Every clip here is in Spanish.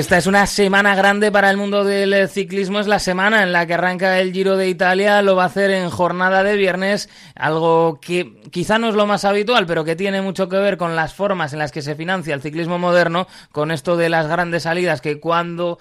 Esta es una semana grande para el mundo del ciclismo. Es la semana en la que arranca el Giro de Italia. Lo va a hacer en jornada de viernes, algo que quizá no es lo más habitual, pero que tiene mucho que ver con las formas en las que se financia el ciclismo moderno, con esto de las grandes salidas que cuando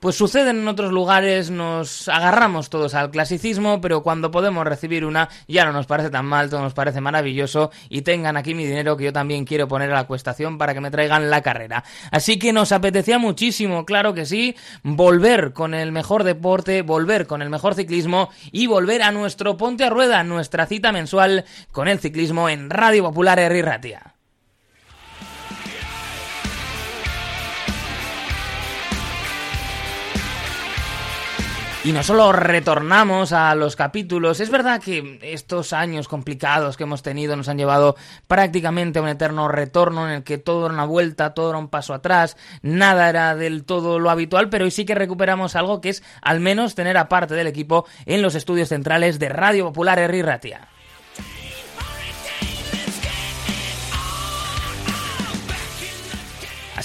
pues sucede en otros lugares, nos agarramos todos al clasicismo, pero cuando podemos recibir una ya no nos parece tan mal, todo nos parece maravilloso y tengan aquí mi dinero que yo también quiero poner a la cuestación para que me traigan la carrera. Así que nos apetecía muchísimo, claro que sí, volver con el mejor deporte, volver con el mejor ciclismo y volver a nuestro Ponte a Rueda, nuestra cita mensual con el ciclismo en Radio Popular Herri Ratia. Y no solo retornamos a los capítulos, es verdad que estos años complicados que hemos tenido nos han llevado prácticamente a un eterno retorno en el que todo era una vuelta, todo era un paso atrás, nada era del todo lo habitual, pero hoy sí que recuperamos algo que es al menos tener a parte del equipo en los estudios centrales de Radio Popular Herri Ratia.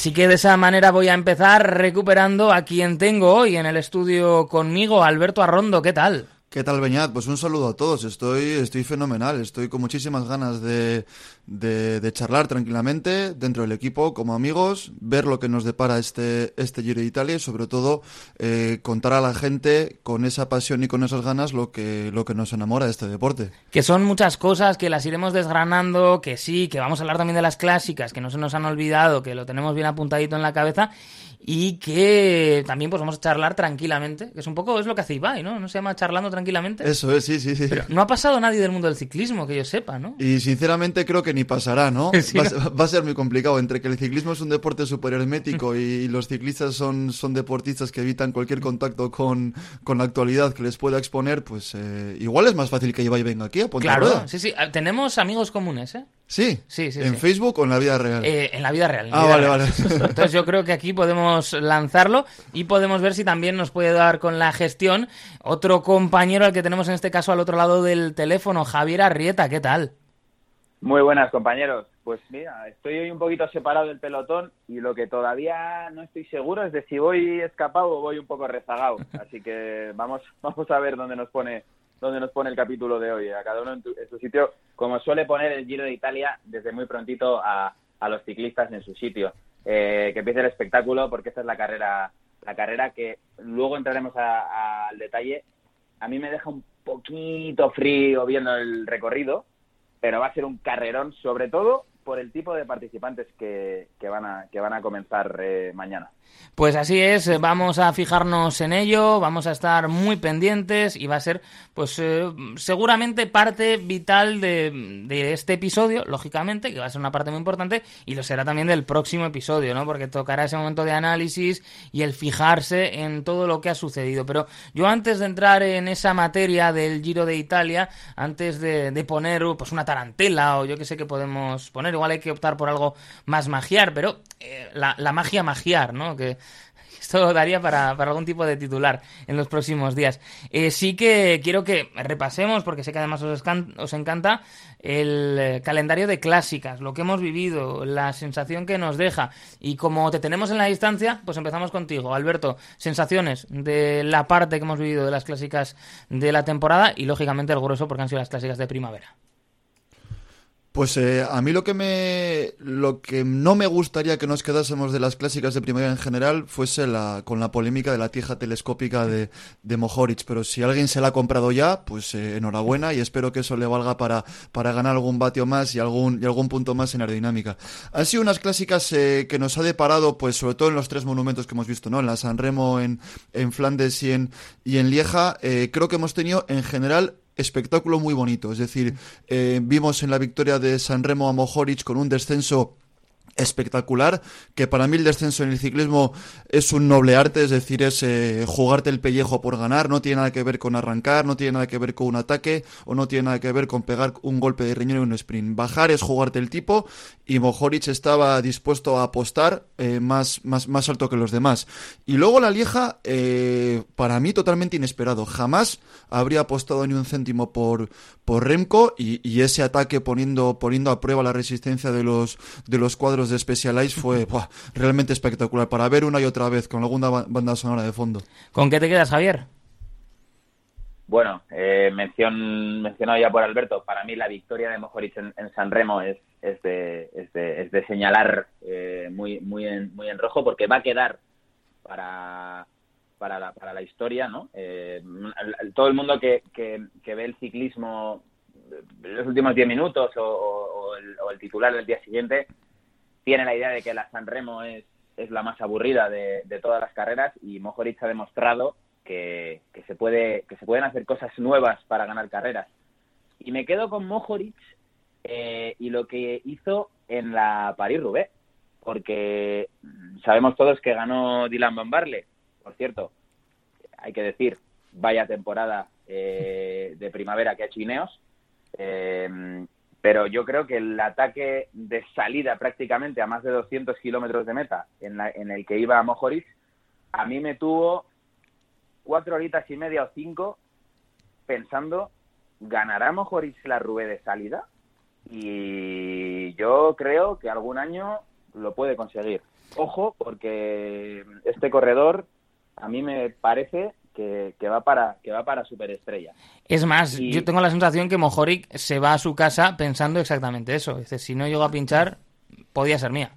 Así que de esa manera voy a empezar recuperando a quien tengo hoy en el estudio conmigo, Alberto Arrondo. ¿Qué tal? ¿Qué tal, Beñat? Pues un saludo a todos. Estoy, estoy fenomenal. Estoy con muchísimas ganas de, de, charlar tranquilamente dentro del equipo, como amigos, ver lo que nos depara este, este Giro de Italia y, sobre todo, eh, contar a la gente con esa pasión y con esas ganas lo que, lo que nos enamora de este deporte. Que son muchas cosas que las iremos desgranando, que sí, que vamos a hablar también de las clásicas, que no se nos han olvidado, que lo tenemos bien apuntadito en la cabeza y que también pues vamos a charlar tranquilamente, que es un poco es lo que hace Ibai, ¿no? No se llama charlando tranquilamente. Eso es, sí, sí, sí. Pero no ha pasado nadie del mundo del ciclismo que yo sepa, ¿no? Y sinceramente creo que ni pasará, ¿no? va, a ser muy complicado entre que el ciclismo es un deporte súper hermético y, los ciclistas son, son deportistas que evitan cualquier contacto con, con la actualidad que les pueda exponer, pues eh, igual es más fácil que Ibai venga aquí a poner Claro, sí, sí, tenemos amigos comunes, ¿eh? Sí, sí, sí. ¿En Facebook o en la vida real? Eh, en la vida real. ah, vale, vale. Entonces yo creo que aquí podemos lanzarlo y podemos ver si también nos puede dar con la gestión otro compañero al que tenemos en este caso al otro lado del teléfono, Javier Arrieta. ¿Qué tal? Muy buenas, compañeros. Pues mira, estoy hoy un poquito separado del pelotón y lo que todavía no estoy seguro es de si voy escapado o voy un poco rezagado. Así que vamos, vamos a ver dónde nos pone donde nos pone el capítulo de hoy, a cada uno en, su sitio, como suele poner el Giro de Italia desde muy prontito a, los ciclistas en su sitio. Eh, que empiece el espectáculo porque esta es la carrera, la carrera que luego entraremos al detalle. A mí me deja un poquito frío viendo el recorrido, pero va a ser un carrerón, sobre todo por el tipo de participantes que, que van, a, que van a comenzar eh, mañana. Pues así es, eh, vamos a fijarnos en ello, vamos a estar muy pendientes y va a ser, pues eh, seguramente parte vital de, de, este episodio, lógicamente, que va a ser una parte muy importante, y lo será también del próximo episodio, ¿no? Porque tocará ese momento de análisis y el fijarse en todo lo que ha sucedido. Pero yo antes de entrar en esa materia del Giro de Italia, antes de, de poner pues una tarantela o yo que sé que podemos poner, igual hay que optar por algo más magiar, pero eh, la, magia magiar, ¿no? Que esto daría para, algún tipo de titular en los próximos días. Eh, sí que quiero que repasemos, porque sé que además os, os encanta, el eh, calendario de clásicas, lo que hemos vivido, la sensación que nos deja. Y como te tenemos en la distancia, pues empezamos contigo. Alberto, sensaciones de la parte que hemos vivido de las clásicas de la temporada y lógicamente el grueso porque han sido las clásicas de primavera. Pues eh, a mí lo que me lo que no me gustaría que nos quedásemos de las clásicas de primavera en general fuese la con la polémica de la tija telescópica de, de Mohoric, pero si alguien se la ha comprado ya, pues eh, enhorabuena y espero que eso le valga para, para ganar algún vatio más y algún y algún punto más en aerodinámica. Han sido unas clásicas eh, que nos ha deparado, pues sobre todo en los tres monumentos que hemos visto, ¿no? En la San Remo, en, en Flandes y en y en Lieja, creo que hemos tenido en general espectáculo muy bonito. Es decir, eh, vimos en la victoria de San Remo a Mohoric con un descenso espectacular, que para mí el descenso en el ciclismo es un noble arte, es decir, es eh, jugarte el pellejo por ganar, no tiene nada que ver con arrancar, no tiene nada que ver con un ataque o no tiene nada que ver con pegar un golpe de riñón en un sprint. Bajar es jugarte el tipo y Mohoric estaba dispuesto a apostar eh, más, más, más alto que los demás. Y luego la Lieja, eh, para mí totalmente inesperado, jamás habría apostado ni un céntimo por, por Remco y, y ese ataque poniendo, poniendo a prueba la resistencia de los, de los cuadros de Specialized fue realmente espectacular para ver una y otra vez con alguna banda sonora de fondo. ¿Con qué te quedas, Javier? Bueno, eh, mención, mencionado ya por Alberto, para mí la victoria de Mojoric en, San Remo es, es, de, es, de, señalar eh, muy, muy, en, muy en rojo porque va a quedar para, para, la, para la historia, ¿no? Eh, todo el mundo que, que, ve el ciclismo los últimos 10 minutos o, el, titular del día siguiente tiene la idea de que la San Remo es, es la más aburrida de, de todas las carreras y Mojoric ha demostrado que, se puede, que se pueden hacer cosas nuevas para ganar carreras. Y me quedo con Mojoric eh, y lo que hizo en la Paris-Roubaix, porque sabemos todos que ganó Dylan Van. Por cierto, hay que decir, vaya temporada eh, de primavera que ha hecho. Eh, pero yo creo que el ataque de salida prácticamente a más de 200 kilómetros de meta en, en el que iba Mojoric, a mí me tuvo cuatro horitas y media o cinco pensando, ¿ganará mejor la Rubé de salida? Y yo creo que algún año lo puede conseguir. Ojo, porque este corredor a mí me parece que, va para que va para superestrella. Es más, yo tengo la sensación que Mojoric se va a su casa pensando exactamente eso. Dice, si no llego a pinchar, podía ser mía.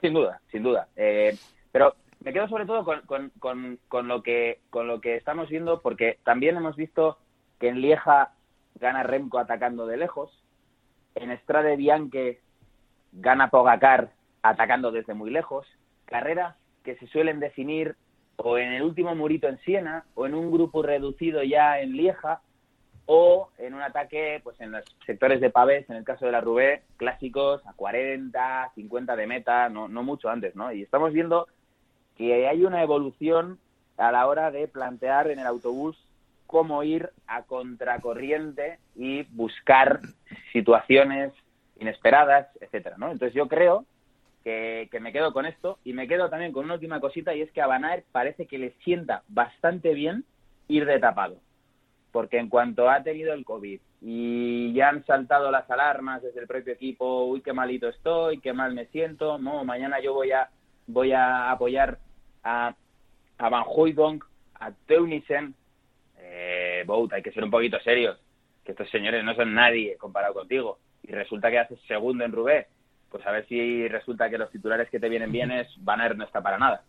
Sin duda, sin duda. Eh, pero me quedo sobre todo con, con, con, lo que, con lo que estamos viendo, porque también hemos visto que en Lieja gana Remco atacando de lejos, en Estrade Bianche gana Pogacar atacando desde muy lejos, carreras que se suelen definir o en el último murito en Siena, o en un grupo reducido ya en Lieja, o en un ataque pues en los sectores de pavés, en el caso de la Rubé, clásicos a 40, 50 de meta, no, no mucho antes, ¿no? Y estamos viendo que hay una evolución a la hora de plantear en el autobús cómo ir a contracorriente y buscar situaciones inesperadas, etcétera, ¿no? Entonces yo creo que, me quedo con esto y me quedo también con una última cosita y es que a Van parece que le sienta bastante bien ir de tapado, porque en cuanto ha tenido el COVID y ya han saltado las alarmas desde el propio equipo, uy, qué malito estoy, qué mal me siento, no, mañana yo voy a voy a apoyar a, a Van Hooydonk, a Teunissen, eh, Bout, hay que ser un poquito serios, que estos señores no son nadie comparado contigo, y resulta que haces segundo en Rubé, pues a ver si resulta que los titulares que te vienen bien es Van Aert no está para nada.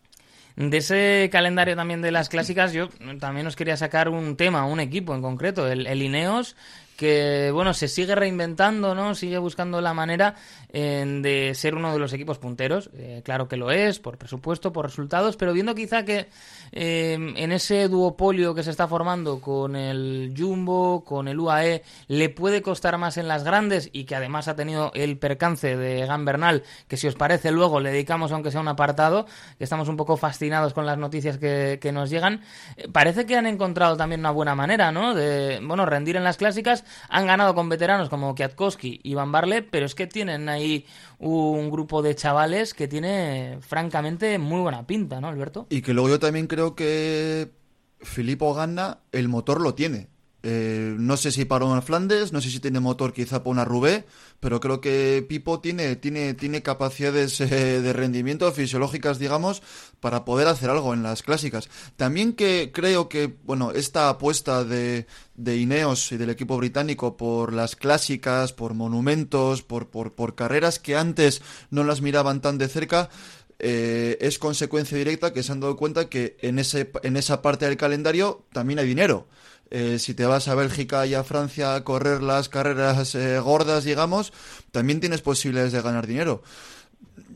De ese calendario también de las clásicas, yo también os quería sacar un tema, un equipo en concreto, el, el Ineos, que bueno se sigue reinventando no sigue buscando la manera de ser uno de los equipos punteros. Eh, claro que lo es por presupuesto por resultados pero viendo quizá que eh, en ese duopolio que se está formando con el Jumbo con el UAE le puede costar más en las grandes y que además ha tenido el percance de Gambernal que si os parece luego le dedicamos aunque sea un apartado que estamos un poco fascinados con las noticias que, que nos llegan eh, parece que han encontrado también una buena manera no de bueno rendir en las clásicas han ganado con veteranos como Kwiatkowski y Van Barle, pero es que tienen ahí un grupo de chavales que tiene francamente muy buena pinta, ¿no, Alberto? Y que luego yo también creo que Filippo Ganna el motor lo tiene. Eh, no sé si para una Flandes, no sé si tiene motor quizá para una Rubé, pero creo que Pipo tiene, tiene, tiene capacidades eh, de rendimiento fisiológicas, digamos, para poder hacer algo en las clásicas. También que creo que, bueno, esta apuesta de, de Ineos y del equipo británico por las clásicas, por monumentos, por, por, por carreras que antes no las miraban tan de cerca, eh, es consecuencia directa que se han dado cuenta que en, ese, en esa parte del calendario también hay dinero. Eh, si te vas a Bélgica y a Francia a correr las carreras eh, gordas, digamos, también tienes posibilidades de ganar dinero.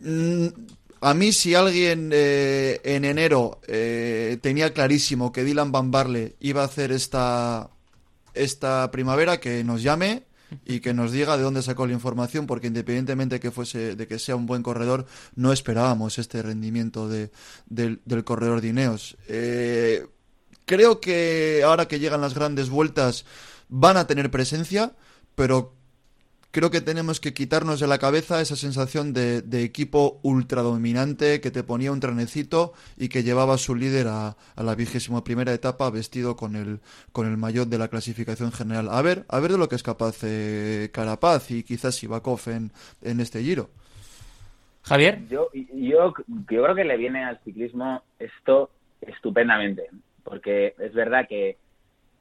Mm, a mí, si alguien eh, en enero tenía clarísimo que Dylan Van Barle iba a hacer esta, esta primavera, que nos llame y que nos diga de dónde sacó la información, porque independientemente que fuese, de que sea un buen corredor, no esperábamos este rendimiento de, del, corredor de Ineos. Creo que ahora que llegan las grandes vueltas van a tener presencia, pero creo que tenemos que quitarnos de la cabeza esa sensación de, equipo ultradominante que te ponía un tranecito y que llevaba a su líder a, la vigésima primera etapa vestido con el, con el maillot de la clasificación general. A ver, a ver de lo que es capaz eh, Carapaz y quizás Ibakov en, en este giro. Javier. Yo, yo, yo creo que le viene al ciclismo esto estupendamente, porque es verdad que,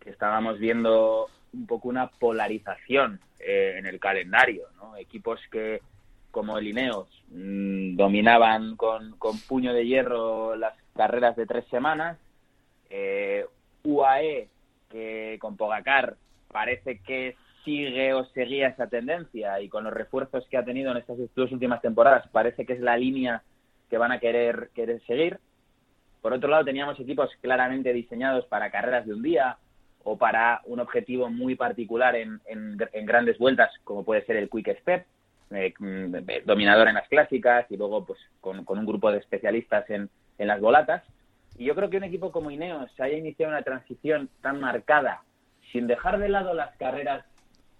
estábamos viendo un poco una polarización eh, en el calendario, ¿no? Equipos que, como el Ineos, mmm, dominaban con, con, puño de hierro las carreras de tres semanas, eh, UAE, que con Pogacar parece que sigue o seguía esa tendencia y con los refuerzos que ha tenido en estas dos últimas temporadas parece que es la línea que van a querer, querer seguir. Por otro lado, teníamos equipos claramente diseñados para carreras de un día o para un objetivo muy particular en, en, en grandes vueltas, como puede ser el Quick Step, eh, dominador en las clásicas y luego pues con, con un grupo de especialistas en, en, las volatas. Y yo creo que un equipo como Ineos haya iniciado una transición tan marcada, sin dejar de lado las carreras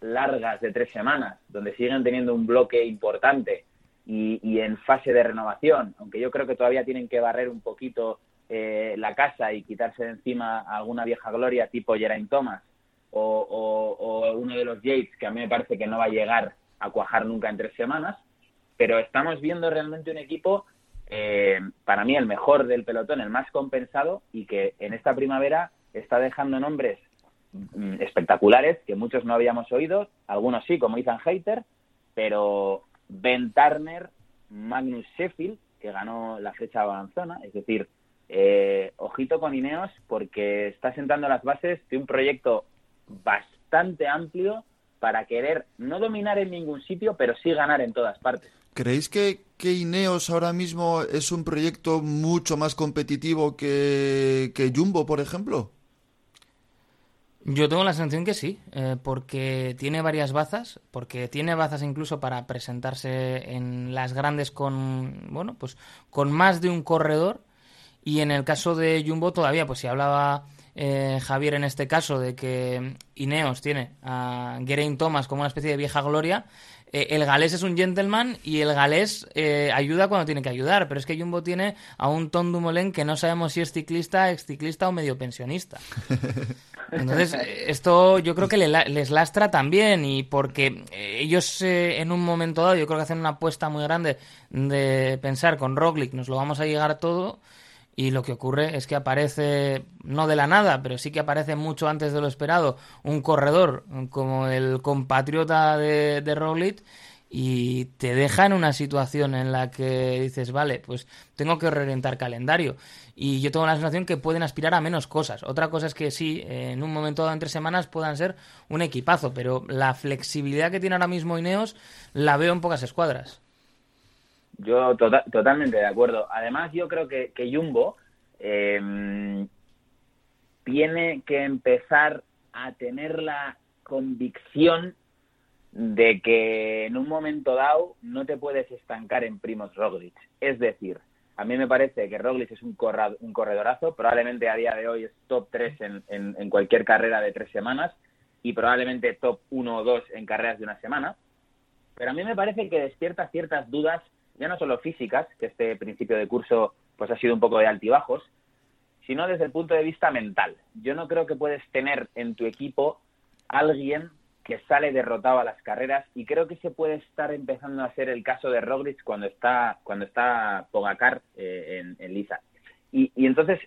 largas de tres semanas, donde siguen teniendo un bloque importante y, y en fase de renovación, aunque yo creo que todavía tienen que barrer un poquito eh, la casa y quitarse de encima alguna vieja gloria tipo Geraint Thomas o, uno de los Yates que a mí me parece que no va a llegar a cuajar nunca en tres semanas, pero estamos viendo realmente un equipo, eh, para mí el mejor del pelotón, el más compensado y que en esta primavera está dejando nombres mm, espectaculares que muchos no habíamos oído, algunos sí, como Ethan Hayter, pero Ben Turner, Magnus Sheffield, que ganó la flecha avanzona, es decir, eh, ojito con Ineos porque está sentando las bases de un proyecto bastante amplio para querer no dominar en ningún sitio, pero sí ganar en todas partes. ¿Creéis que, que Ineos ahora mismo es un proyecto mucho más competitivo que, que Jumbo, por ejemplo? Yo tengo la sensación que sí, eh, porque tiene varias bazas, porque tiene bazas incluso para presentarse en las grandes con, bueno, pues con más de un corredor y en el caso de Jumbo todavía, pues si hablaba eh, Javier en este caso de que Ineos tiene a Geraint Thomas como una especie de vieja gloria, eh, el galés es un gentleman y el galés eh, ayuda cuando tiene que ayudar, pero es que Jumbo tiene a un Tom Dumoulin que no sabemos si es ciclista, ex ciclista o medio pensionista. Entonces, esto yo creo que le, les lastra también y porque ellos eh, en un momento dado yo creo que hacen una apuesta muy grande de pensar con Roglic nos lo vamos a llegar todo y lo que ocurre es que aparece, no de la nada, pero sí que aparece mucho antes de lo esperado, un corredor como el compatriota de, de y te deja en una situación en la que dices, vale, pues tengo que reorientar calendario. Y yo tengo la sensación que pueden aspirar a menos cosas. Otra cosa es que sí, en un momento dado entre semanas puedan ser un equipazo, pero la flexibilidad que tiene ahora mismo Ineos la veo en pocas escuadras. Yo tota totalmente de acuerdo. Además, yo creo que, que Jumbo eh, tiene que empezar a tener la convicción de que en un momento dado no te puedes estancar en Primos Roglic. Es decir, a mí me parece que Roglic es un, corra, un corredorazo, probablemente a día de hoy es top 3 en, en, en, cualquier carrera de tres semanas y probablemente top 1 o 2 en carreras de una semana. Pero a mí me parece que despierta ciertas dudas ya no solo físicas, que este principio de curso pues ha sido un poco de altibajos, sino desde el punto de vista mental. Yo no creo que puedes tener en tu equipo alguien que sale derrotado a las carreras y creo que se puede estar empezando a ser el caso de Roglic cuando está cuando está Pogacar eh, en, en, Lisa. Y, y, entonces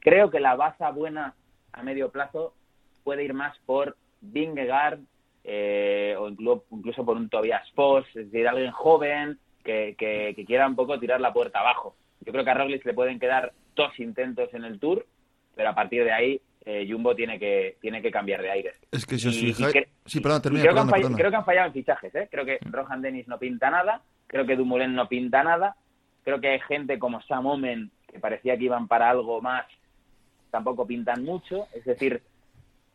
creo que la baza buena a medio plazo puede ir más por Vingegaard eh, o incluso, incluso por un Tobias Foss, es decir, alguien joven que, que, que, quiera un poco tirar la puerta abajo. Yo creo que a Roglic le pueden quedar dos intentos en el Tour, pero a partir de ahí eh, Jumbo tiene que tiene que cambiar de aire. Es que si os fijáis... Sí, perdón, termina, creo, que creo que han fallado en fichajes, ¿eh? Creo que Rohan Dennis no pinta nada, creo que Dumoulin no pinta nada, creo que hay gente como Sam Omen, que parecía que iban para algo más, tampoco pintan mucho, es decir,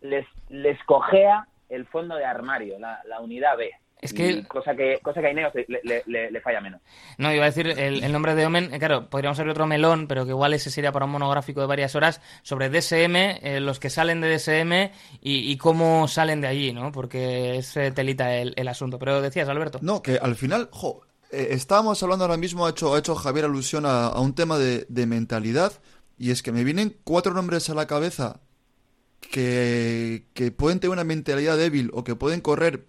les, les cojea el fondo de armario, la, la unidad B. Es que... cosa que cosa que a Ineos le, le, le, falla menos. No, iba a decir el, el, nombre de Omen, claro, podríamos abrir otro melón, pero que igual ese sería para un monográfico de varias horas sobre DSM, eh, los que salen de DSM y, y, cómo salen de allí, ¿no? Porque es eh, telita el, el, asunto. Pero decías, Alberto. No, que al final, jo, eh, estábamos hablando ahora mismo, ha hecho, ha hecho Javier alusión a, a un tema de, de mentalidad, y es que me vienen cuatro nombres a la cabeza que, que pueden tener una mentalidad débil o que pueden correr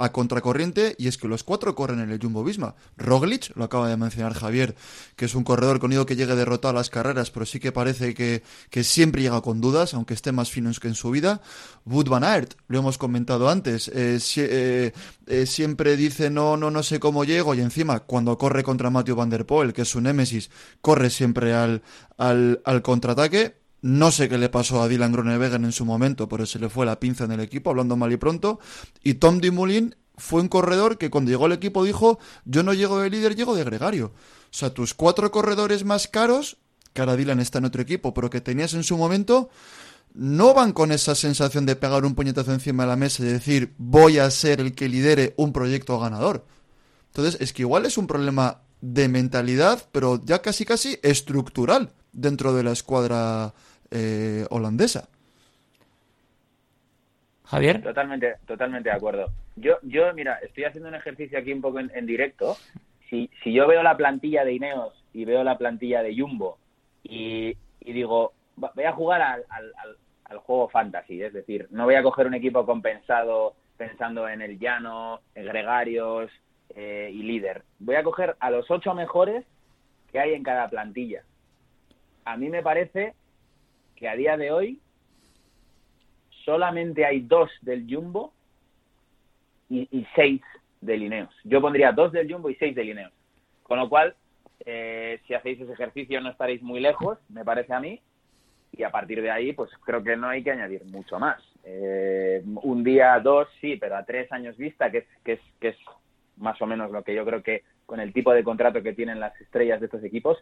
a contracorriente y es que los cuatro corren en el Jumbo Visma. Roglic, lo acaba de mencionar Javier, que es un corredor con que llegue derrotado a las carreras, pero sí que parece que, que siempre llega con dudas, aunque esté más fino que en su vida. Wood van Aert, lo hemos comentado antes, eh, eh, eh, siempre dice no, no, no sé cómo llego y encima cuando corre contra Matthew Van Der Poel, que es su némesis, corre siempre al, al, al contraataque no sé qué le pasó a Dylan Groenewegen en su momento, pero se le fue la pinza en el equipo, hablando mal y pronto. Y Tom Dumoulin fue un corredor que cuando llegó al equipo dijo, yo no llego de líder, llego de gregario. O sea, tus cuatro corredores más caros, que ahora Dylan está en otro equipo, pero que tenías en su momento, no van con esa sensación de pegar un puñetazo encima de la mesa y decir, voy a ser el que lidere un proyecto ganador. Entonces, es que igual es un problema de mentalidad, pero ya casi casi estructural dentro de la escuadra eh, holandesa. Javier. Totalmente, totalmente de acuerdo. Yo, yo, mira, estoy haciendo un ejercicio aquí un poco en, directo. Si, si yo veo la plantilla de Ineos y veo la plantilla de Jumbo y, digo, voy a jugar al, al, juego fantasy, es decir, no voy a coger un equipo compensado pensando en el llano, en gregarios eh, y líder. Voy a coger a los ocho mejores que hay en cada plantilla. A mí me parece que a día de hoy solamente hay dos del Jumbo y, seis de Lineos. Yo pondría dos del Jumbo y seis de Lineos. Con lo cual, eh, si hacéis ese ejercicio no estaréis muy lejos, me parece a mí. Y a partir de ahí, pues creo que no hay que añadir mucho más. Eh, un día, dos, sí, pero a tres años vista, que es, que, es, que es más o menos lo que yo creo que con el tipo de contrato que tienen las estrellas de estos equipos,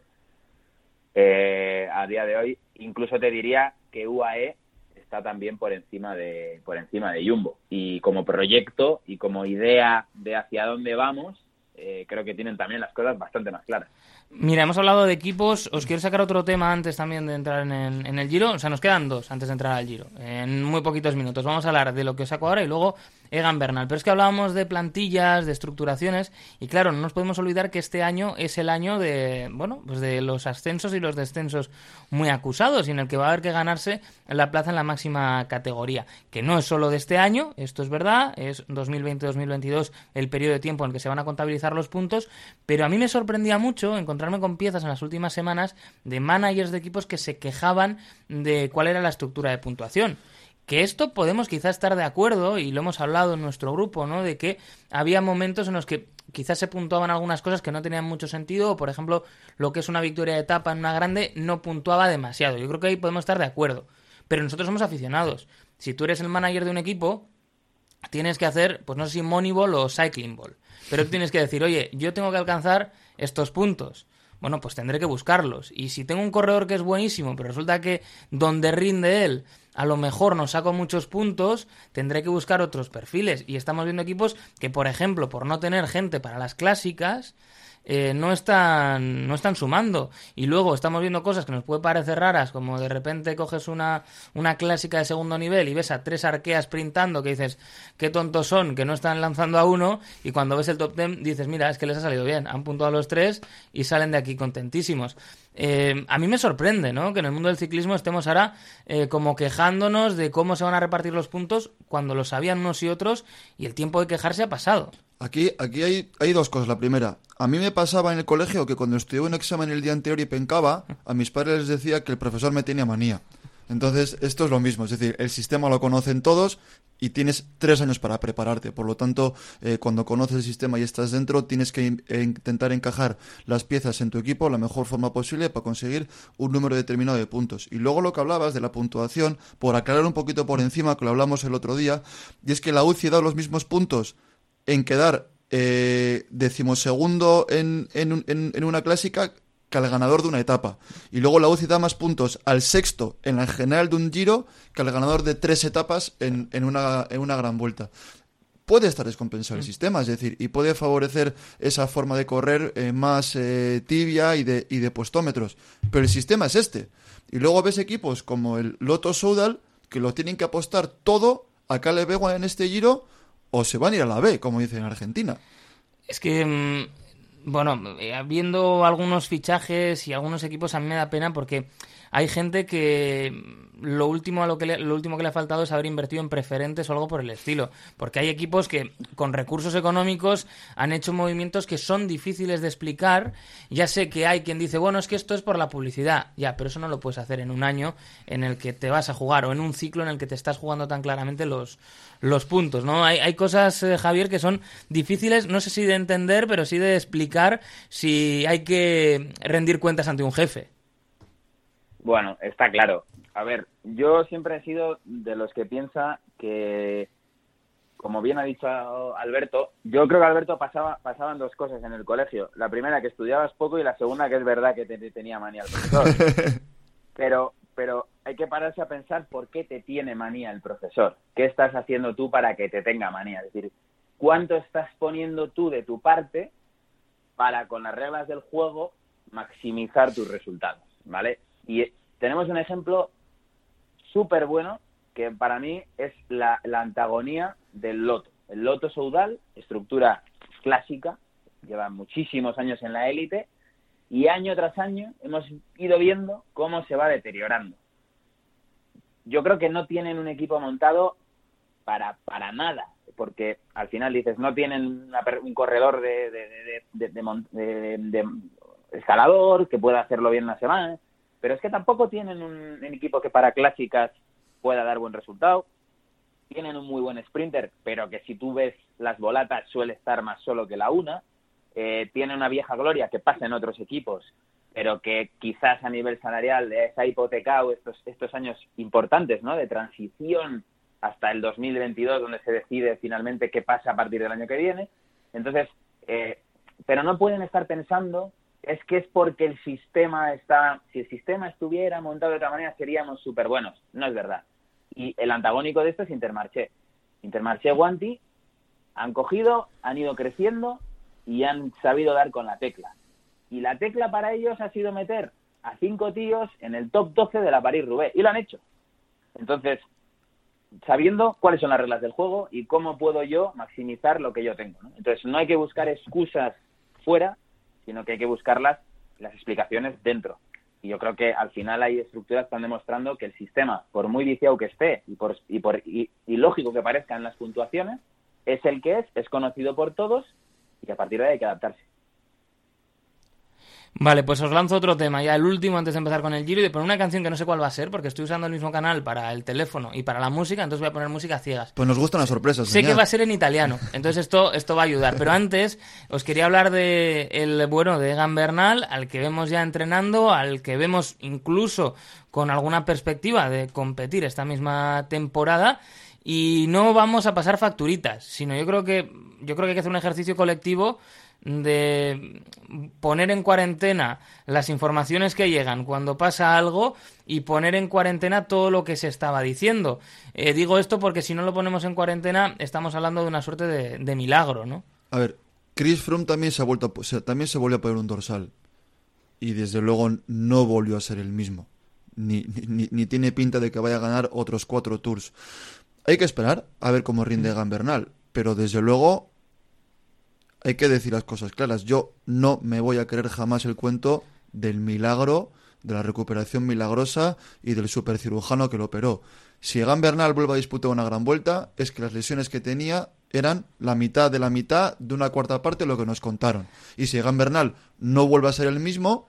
eh, a día de hoy, incluso te diría que UAE está también por encima de por encima de Jumbo y como proyecto y como idea de hacia dónde vamos eh, creo que tienen también las cosas bastante más claras Mira, hemos hablado de equipos. Os quiero sacar otro tema antes también de entrar en el, en el Giro. O sea, nos quedan dos antes de entrar al Giro. En muy poquitos minutos. Vamos a hablar de lo que os saco ahora y luego Egan Bernal. Pero es que hablábamos de plantillas, de estructuraciones. Y claro, no nos podemos olvidar que este año es el año de, bueno, pues de los ascensos y los descensos muy acusados. Y en el que va a haber que ganarse la plaza en la máxima categoría. Que no es solo de este año, esto es verdad. Es 2020-2022 el periodo de tiempo en el que se van a contabilizar los puntos. Pero a mí me sorprendía mucho encontrar encontrarme con piezas en las últimas semanas de managers de equipos que se quejaban de cuál era la estructura de puntuación. Que esto podemos quizás estar de acuerdo, y lo hemos hablado en nuestro grupo, ¿no? De que había momentos en los que quizás se puntuaban algunas cosas que no tenían mucho sentido, o por ejemplo, lo que es una victoria de etapa en una grande no puntuaba demasiado. Yo creo que ahí podemos estar de acuerdo. Pero nosotros somos aficionados. Si tú eres el manager de un equipo, tienes que hacer, pues no sé si Moneyball o Cycling Ball. Pero tienes que decir, oye, yo tengo que alcanzar estos puntos. Bueno, pues tendré que buscarlos. Y si tengo un corredor que es buenísimo, pero resulta que donde rinde él, a lo mejor no saco muchos puntos, tendré que buscar otros perfiles. Y estamos viendo equipos que, por ejemplo, por no tener gente para las clásicas, eh, no, están, no están sumando. Y luego estamos viendo cosas que nos puede parecer raras, como de repente coges una, una clásica de segundo nivel y ves a tres arqueas printando que dices, qué tontos son, que no están lanzando a uno, y cuando ves el top ten dices, mira, es que les ha salido bien, han puntuado a los tres y salen de aquí contentísimos. Eh, a mí me sorprende, ¿no? Que en el mundo del ciclismo estemos ahora eh, como quejándonos de cómo se van a repartir los puntos cuando lo sabían unos y otros y el tiempo de quejarse ha pasado. Aquí, aquí hay, dos cosas. La primera, a mí me pasaba en el colegio que cuando estudiaba un examen el día anterior y pencaba, a mis padres les decía que el profesor me tenía manía. Entonces, esto es lo mismo, es decir, el sistema lo conocen todos y tienes tres años para prepararte. Por lo tanto, eh, cuando conoces el sistema y estás dentro, tienes que eh, intentar encajar las piezas en tu equipo la mejor forma posible para conseguir un número determinado de puntos. Y luego lo que hablabas de la puntuación, por aclarar un poquito por encima, que lo hablamos el otro día, y es que la UCI da los mismos puntos en quedar eh, decimosegundo en, en, en, una clásica que al ganador de una etapa. Y luego la UCI da más puntos al sexto en la general de un giro que al ganador de tres etapas en, en, una, en una gran vuelta. Puede estar descompensado el mm. sistema, es decir, y puede favorecer esa forma de correr eh, más eh, tibia y de, y de puestómetros. Pero el sistema es este. Y luego ves equipos como el Loto Soudal que lo tienen que apostar todo a Caleb en este giro o se van a ir a la B, como dicen en Argentina. Es que, mm, bueno, eh, viendo algunos fichajes y algunos equipos, a mí me da pena porque hay gente que lo último a lo que le, lo último que le ha faltado es haber invertido en preferentes o algo por el estilo, porque hay equipos que con recursos económicos han hecho movimientos que son difíciles de explicar. Ya sé que hay quien dice, bueno, es que esto es por la publicidad, ya, pero eso no lo puedes hacer en un año en el que te vas a jugar o en un ciclo en el que te estás jugando tan claramente los los puntos, ¿no? Hay, hay cosas, eh, Javier, que son difíciles, no sé si de entender, pero sí de explicar si hay que rendir cuentas ante un jefe. Bueno, está claro a ver, yo siempre he sido de los que piensa que, como bien ha dicho Alberto, yo creo que Alberto pasaba, pasaban dos cosas en el colegio. La primera, que estudiabas poco y la segunda, que es verdad que te, tenía manía el profesor. Pero, pero hay que pararse a pensar por qué te tiene manía el profesor. ¿Qué estás haciendo tú para que te tenga manía? Es decir, ¿cuánto estás poniendo tú de tu parte para, con las reglas del juego, maximizar tus resultados? ¿Vale? Y tenemos un ejemplo súper bueno que para mí es la, antagonía del loto. El loto saudal, estructura clásica, lleva muchísimos años en la élite y año tras año hemos ido viendo cómo se va deteriorando. Yo creo que no tienen un equipo montado para, para nada, porque al final dices, no tienen un corredor de, de, escalador que pueda hacerlo bien una semana, pero es que tampoco tienen un, equipo que para clásicas pueda dar buen resultado. Tienen un muy buen sprinter, pero que si tú ves las volatas suele estar más solo que la una. Eh, tiene una vieja gloria que pasa en otros equipos, pero que quizás a nivel salarial ha hipotecado estos, estos años importantes ¿no? de transición hasta el 2022, donde se decide finalmente qué pasa a partir del año que viene. Entonces, eh, pero no pueden estar pensando es que es porque el sistema está, si el sistema estuviera montado de otra manera seríamos súper buenos. No es verdad. Y el antagónico de esto es Intermarché. Intermarché Guanti han cogido, han ido creciendo y han sabido dar con la tecla. Y la tecla para ellos ha sido meter a cinco tíos en el top 12 de la París-Roubaix. Y lo han hecho. Entonces, sabiendo cuáles son las reglas del juego y cómo puedo yo maximizar lo que yo tengo. Entonces, no hay que buscar excusas fuera, sino que hay que buscarlas, las explicaciones dentro. Y yo creo que al final hay estructuras que están demostrando que el sistema, por muy viciado que esté y por, y, por, y, lógico que parezca en las puntuaciones, es el que es, es conocido por todos y a partir de ahí hay que adaptarse. Vale, pues os lanzo otro tema, ya el último antes de empezar con el giro y de poner una canción que no sé cuál va a ser, porque estoy usando el mismo canal para el teléfono y para la música, entonces voy a poner música ciegas. Pues nos gustan las sorpresas. Sé que va a ser en italiano, entonces esto, esto va a ayudar. Pero antes os quería hablar de el bueno de Egan Bernal, al que vemos ya entrenando, al que vemos incluso con alguna perspectiva de competir esta misma temporada. Y no vamos a pasar facturitas, sino yo creo que yo creo que hay que hacer un ejercicio colectivo de poner en cuarentena las informaciones que llegan cuando pasa algo y poner en cuarentena todo lo que se estaba diciendo. Eh, digo esto porque si no lo ponemos en cuarentena estamos hablando de una suerte de, milagro, ¿no? A ver, Chris Froome también se ha vuelto también se volvió a poner un dorsal y desde luego no volvió a ser el mismo. Ni, ni, ni, tiene pinta de que vaya a ganar otros cuatro tours. Hay que esperar a ver cómo rinde Gambernal, pero desde luego hay que decir las cosas claras. Yo no me voy a creer jamás el cuento del milagro, de la recuperación milagrosa y del supercirujano que lo operó. Si Egan Bernal vuelve a disputar una gran vuelta, es que las lesiones que tenía eran la mitad de la mitad de una cuarta parte de lo que nos contaron. Y si Egan Bernal no vuelve a ser el mismo,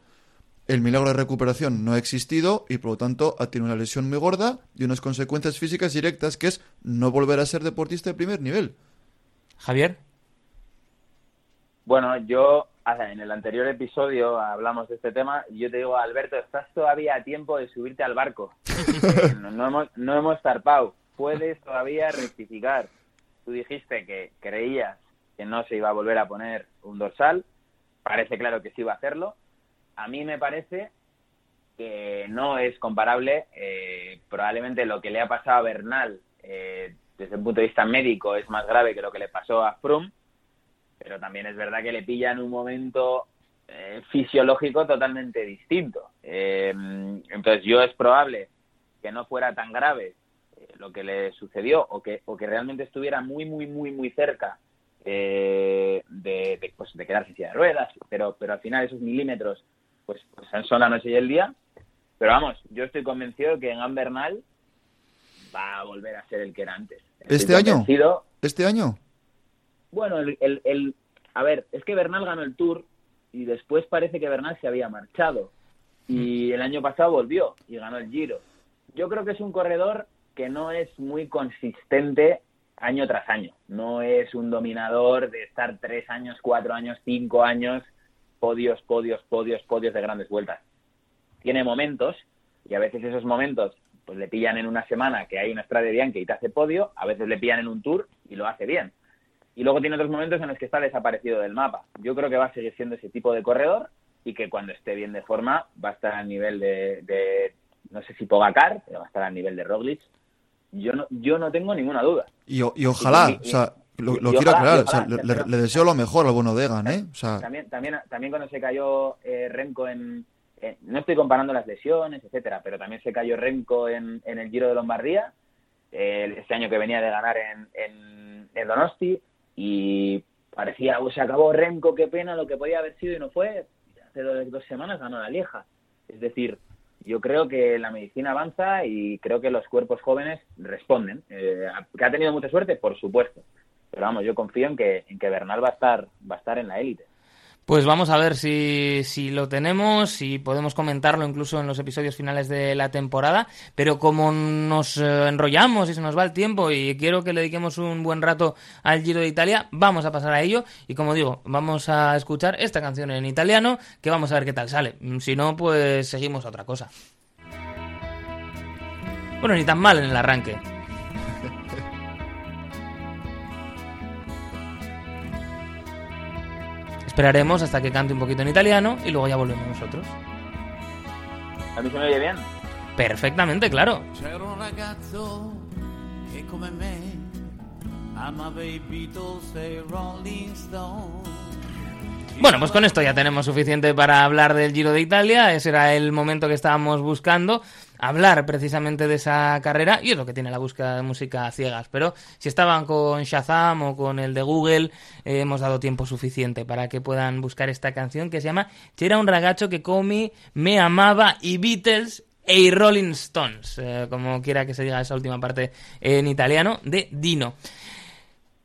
el milagro de recuperación no ha existido y por lo tanto ha tenido una lesión muy gorda y unas consecuencias físicas directas que es no volver a ser deportista de primer nivel. Javier. Bueno, yo en el anterior episodio hablamos de este tema y yo te digo, Alberto, estás todavía a tiempo de subirte al barco. no, hemos, no hemos zarpado. Puedes todavía rectificar. Tú dijiste que creías que no se iba a volver a poner un dorsal. Parece claro que sí iba a hacerlo. A mí me parece que no es comparable. Eh, probablemente lo que le ha pasado a Bernal eh, desde el punto de vista médico es más grave que lo que le pasó a Froome pero también es verdad que le pilla en un momento eh, fisiológico totalmente distinto. Eh, entonces yo es probable que no fuera tan grave eh, lo que le sucedió o que, o que realmente estuviera muy, muy, muy, muy cerca de, de, pues, de quedarse sin de ruedas, pero, pero al final esos milímetros pues, pues son la noche y el día. Pero vamos, yo estoy convencido de que en Bernal va a volver a ser el que era antes. Estoy ¿Este año? ¿Este año? Bueno, el, el, el- a ver, es que Bernal ganó el Tour y después parece que Bernal se había marchado. Y el año pasado volvió y ganó el Giro. Yo creo que es un corredor que no es muy consistente año tras año. No es un dominador de estar tres años, cuatro años, cinco años, podios, podios, podios, podios de grandes vueltas. Tiene momentos y a veces esos momentos pues le pillan en una semana que hay una Strade Bianche y te hace podio, a veces le pillan en un Tour y lo hace bien. Y luego tiene otros momentos en los que está desaparecido del mapa. Yo creo que va a seguir siendo ese tipo de corredor y que cuando esté bien de forma va a estar al nivel de, de no sé si Pogacar, pero va a estar al nivel de Roglic. Yo no, yo no tengo ninguna duda. Y, ojalá, Y- y- o sea, lo, quiero ojalá, aclarar, o sea, le, deseo lo mejor al bueno Degan, ¿eh? O sea, También, también, también cuando se cayó eh, Renko en, en- No estoy comparando las lesiones, etcétera, pero también se cayó Renko en, en el Giro de Lombardía, eh, este año que venía de ganar en, en, en Donosti, y parecía, "Oh, se acabó Renko, qué pena lo que podía haber sido y no fue. Hace dos, dos semanas ganó la Lieja. Es decir, yo creo que la medicina avanza y creo que los cuerpos jóvenes responden. Eh, ¿Que ha tenido mucha suerte? Por supuesto. Pero vamos, yo confío en que, en que Bernal va a estar, va a estar en la élite. Pues vamos a ver si, si lo tenemos, si podemos comentarlo incluso en los episodios finales de la temporada. Pero como nos eh, enrollamos y se nos va el tiempo y quiero que le dediquemos un buen rato al Giro de Italia, vamos a pasar a ello. Y como digo, vamos a escuchar esta canción en italiano, que vamos a ver qué tal sale. Si no, pues seguimos a otra cosa. Bueno, ni tan mal en el arranque. Esperaremos hasta que cante un poquito en italiano y luego ya volvemos nosotros. ¿A mí se me oye bien? Perfectamente, claro. C'era un ragazzo che come me amava i Beatles e i Rolling Stones. Bueno, pues con esto ya tenemos suficiente para hablar del Giro de Italia. Ese era el momento que estábamos buscando. Hablar precisamente de esa carrera. Y es lo que tiene la búsqueda de música a ciegas. Pero si estaban con Shazam o con el de Google, eh, hemos dado tiempo suficiente para que puedan buscar esta canción que se llama C'era un ragazzo que come, me amaba y Beatles e Rolling Stones. eh, como quiera que se diga esa última parte en italiano, de Dino.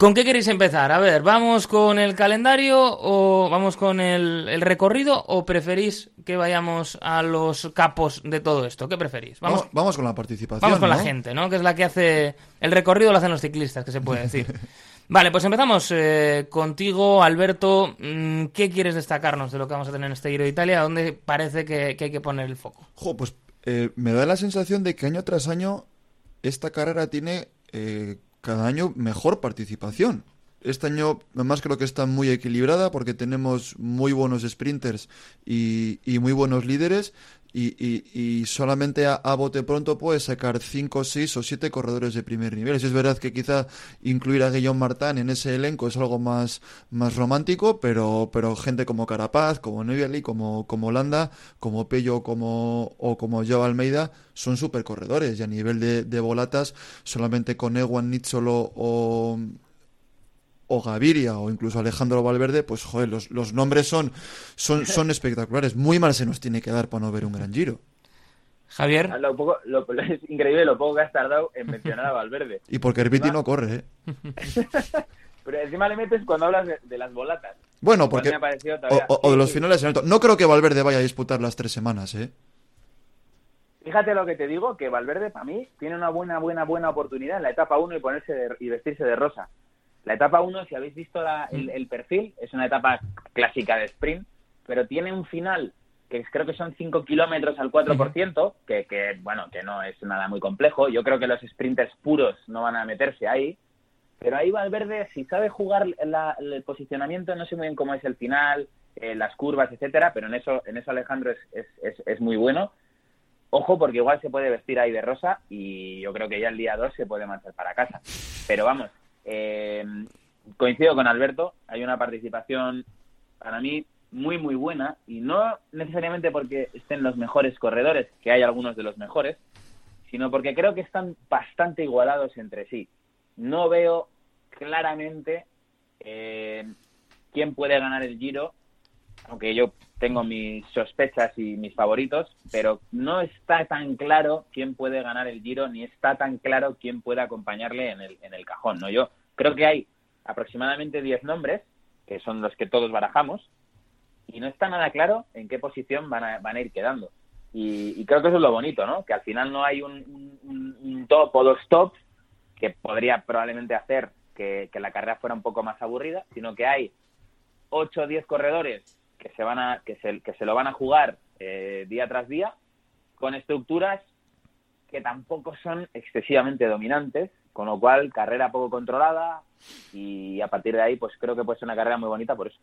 ¿Con qué queréis empezar? A ver, ¿vamos con el calendario o vamos con el, el recorrido o preferís que vayamos a los capos de todo esto? ¿Qué preferís? vamos, Vamos, vamos con la participación. vamos con la gente, ¿no? Que es la que hace... El recorrido lo hacen los ciclistas, que se puede decir. Vale, pues empezamos eh, contigo, Alberto. Mm, ¿Qué quieres destacarnos de lo que vamos a tener en este Giro de Italia? ¿Dónde parece que, que hay que poner el foco? Jo, pues eh, me da la sensación de que año tras año esta carrera tiene eh, cada año mejor participación. Este año, además, creo que está muy equilibrada porque tenemos muy buenos sprinters y, y muy buenos líderes. Y, y- y solamente a, a bote pronto puedes sacar 5, 6 o 7 corredores de primer nivel. Si es verdad que quizá incluir a Guillaume Martin en ese elenco es algo más, más romántico, pero, pero gente como Carapaz, como Nibali, como, como Landa, como Pello como, o como Joe Almeida son super corredores. Y a nivel de, de volatas, solamente con Ewan Nitzolo o, o Gaviria o incluso Alejandro Valverde, pues joder, los, los nombres son, son, son espectaculares. Muy mal se nos tiene que dar para no ver un gran giro. Javier. Lo poco, lo- es increíble lo poco que has tardado en mencionar a Valverde. Y porque Herbiti no corre, ¿eh? Pero encima le metes cuando hablas de, de las bolatas. Bueno, porque... me ha parecido O, todavía- o- o de los finales Alto. No creo que Valverde vaya a disputar las tres semanas, ¿eh? Fíjate lo que te digo, que Valverde para mí tiene una buena, buena, buena oportunidad en la etapa 1 y ponerse de- y vestirse de rosa. La etapa 1, si habéis visto la- el, el perfil, es una etapa clásica de sprint, pero tiene un final que creo que son 5 kilómetros al 4%, que, que, bueno, que no es nada muy complejo. Yo creo que los sprinters puros no van a meterse ahí. Pero ahí Valverde, si sabe jugar la- el posicionamiento, no sé muy bien cómo es el final, eh, las curvas, etcétera, pero en eso, en eso Alejandro es, es, es, es muy bueno. Ojo, porque igual se puede vestir ahí de rosa y yo creo que ya el día 2 se puede marchar para casa. Pero vamos, eh, coincido con Alberto, hay una participación para mí muy, muy buena y no necesariamente porque estén los mejores corredores, que hay algunos de los mejores, sino porque creo que están bastante igualados entre sí. No veo claramente eh, quién puede ganar el Giro, aunque yo tengo mis sospechas y mis favoritos, pero no está tan claro quién puede ganar el Giro ni está tan claro quién puede acompañarle en el, en el cajón. ¿no? Yo creo que hay aproximadamente 10 nombres, que son los que todos barajamos, y no está nada claro en qué posición van a, van a ir quedando. Y, creo que eso es lo bonito, ¿no? Que al final no hay un, top o dos tops que podría probablemente hacer que, la carrera fuera un poco más aburrida, sino que hay 8 o 10 corredores que se, van a, que se, que se lo van a jugar eh, día tras día con estructuras que tampoco son excesivamente dominantes, con lo cual carrera poco controlada y a partir de ahí pues creo que puede ser una carrera muy bonita por eso.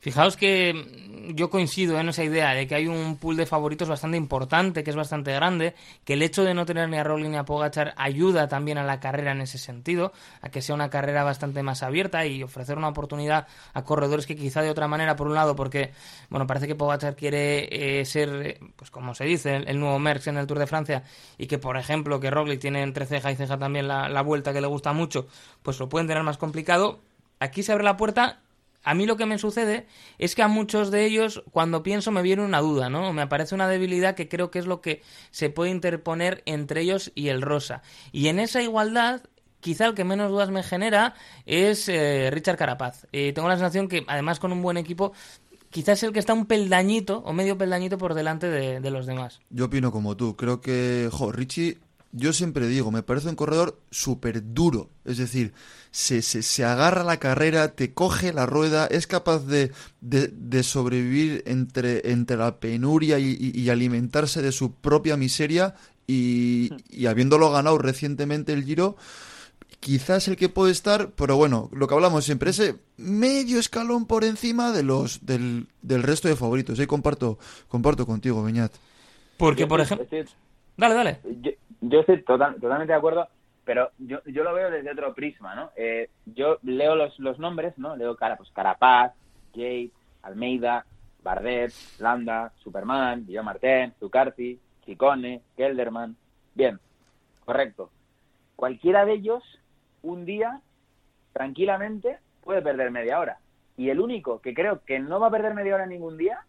Fijaos que yo coincido en esa idea de que hay un pool de favoritos bastante importante, que es bastante grande, que el hecho de no tener ni a Rowling ni a Pogachar ayuda también a la carrera en ese sentido, a que sea una carrera bastante más abierta y ofrecer una oportunidad a corredores que quizá de otra manera, por un lado, porque bueno parece que Pogachar quiere eh, ser, pues como se dice, el, nuevo Merckx en el Tour de Francia y que por ejemplo que Roglic tiene entre ceja y ceja también la, la vuelta que le gusta mucho, pues lo pueden tener más complicado. Aquí se abre la puerta a mí lo que me sucede es que a muchos de ellos, cuando pienso, me viene una duda, ¿no? Me aparece una debilidad que creo que es lo que se puede interponer entre ellos y el rosa. Y en esa igualdad, quizá el que menos dudas me genera es eh, Richard Carapaz. Eh, tengo la sensación que, además, con un buen equipo, quizás es el que está un peldañito o medio peldañito por delante de, los demás. Yo opino como tú. Creo que, jo, Richie yo siempre digo, me parece un corredor súper duro. Es decir, se, se, se, agarra la carrera, te coge la rueda, es capaz de, de, sobrevivir entre, entre la penuria y, alimentarse de su propia miseria. Y, y habiéndolo ganado recientemente el Giro, quizás el que puede estar, pero bueno, lo que hablamos siempre, ese medio escalón por encima de los del, del resto de favoritos. Ahí comparto, comparto contigo, Beñat. Porque, por ejemplo... Dale, dale yo estoy totalmente de acuerdo, pero yo, yo lo veo desde otro prisma, ¿no? Eh, yo leo los, los nombres, ¿no? Leo cara, pues Carapaz, Yates, Almeida, Bardet, Landa, Superman, Guillaume Martin, Zucarti, Chicone, Kelderman. Bien, correcto. Cualquiera de ellos, un día, tranquilamente, puede perder media hora. Y el único que creo que no va a perder media hora ningún día,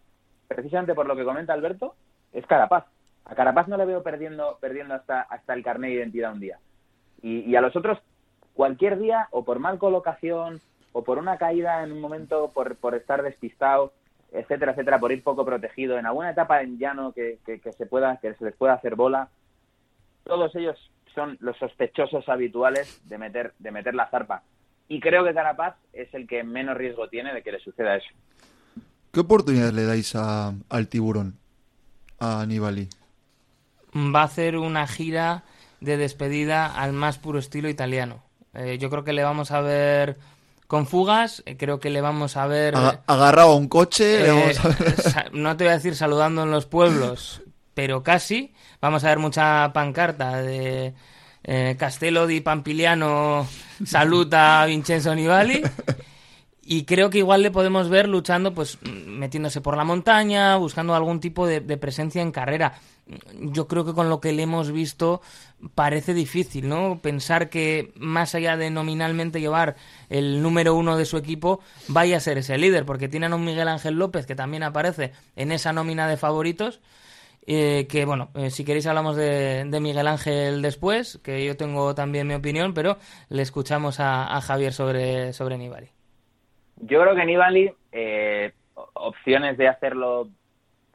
precisamente por lo que comenta Alberto, es Carapaz. A Carapaz no le veo perdiendo, perdiendo hasta, hasta el carnet de identidad un día. Y, a los otros, cualquier día, o por mal colocación, o por una caída en un momento, por, por estar despistado, etcétera, etcétera, por ir poco protegido, en alguna etapa en llano que, que, se pueda, que se les pueda hacer bola, todos ellos son los sospechosos habituales de meter, de meter la zarpa. Y creo que Carapaz es el que menos riesgo tiene de que le suceda eso. ¿Qué oportunidad le dais a, al tiburón, a Nibali? Va a hacer una gira de despedida al más puro estilo italiano. Eh, yo creo que le vamos a ver con fugas, eh, creo que le vamos a ver... agarrado a un coche, eh, no te voy a decir saludando en los pueblos, pero casi. Vamos a ver mucha pancarta de Castello di Pampiliano saluta a Vincenzo Nibali. Y creo que igual le podemos ver luchando, pues metiéndose por la montaña, buscando algún tipo de presencia en carrera yo creo que con lo que le hemos visto parece difícil, ¿no? Pensar que más allá de nominalmente llevar el número uno de su equipo, vaya a ser ese líder, porque tienen a un Miguel Ángel López que también aparece en esa nómina de favoritos. Eh, que bueno, eh, si queréis hablamos de, Miguel Ángel después, que yo tengo también mi opinión, pero le escuchamos a, Javier sobre, sobre Nibali. Yo creo que Nibali, eh, opciones de hacerlo,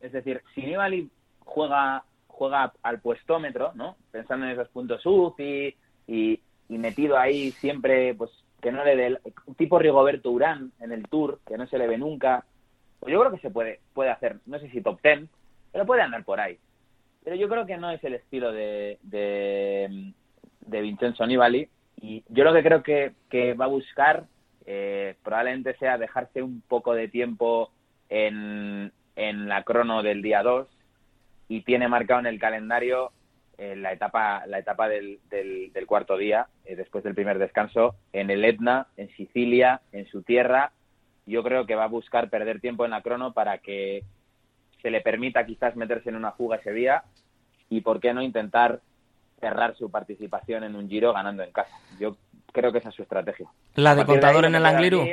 es decir, si Nibali juega juega al puestómetro, ¿no? Pensando en esos puntos UCI y, y metido ahí siempre, pues que no le dé un tipo Rigoberto Urán en el Tour, que no se le ve nunca. Pues yo creo que se puede puede hacer, no sé si top ten, pero puede andar por ahí. Pero yo creo que no es el estilo de, de, de Vincenzo Nibali y yo lo que creo que, que va a buscar eh, probablemente sea dejarse un poco de tiempo en, en la crono del día 2 y tiene marcado en el calendario eh, la etapa la etapa del, del, cuarto día eh, después del primer descanso en el Etna en Sicilia en su tierra. Yo creo que va a buscar perder tiempo en la crono para que se le permita quizás meterse en una fuga ese día y por qué no intentar cerrar su participación en un giro ganando en casa yo creo que esa es su estrategia. La de contador en el Angliru.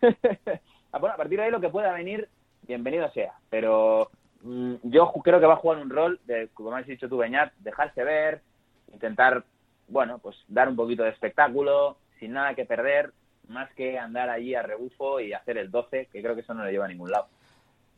bueno, a partir de ahí lo que pueda venir bienvenido sea. Pero yo ju- creo que va a jugar un rol, de, como has dicho tú, Beñat, dejarse ver, intentar, bueno, pues dar un poquito de espectáculo, sin nada que perder, más que andar allí a rebufo y hacer el 12, que creo que eso no le lleva a ningún lado.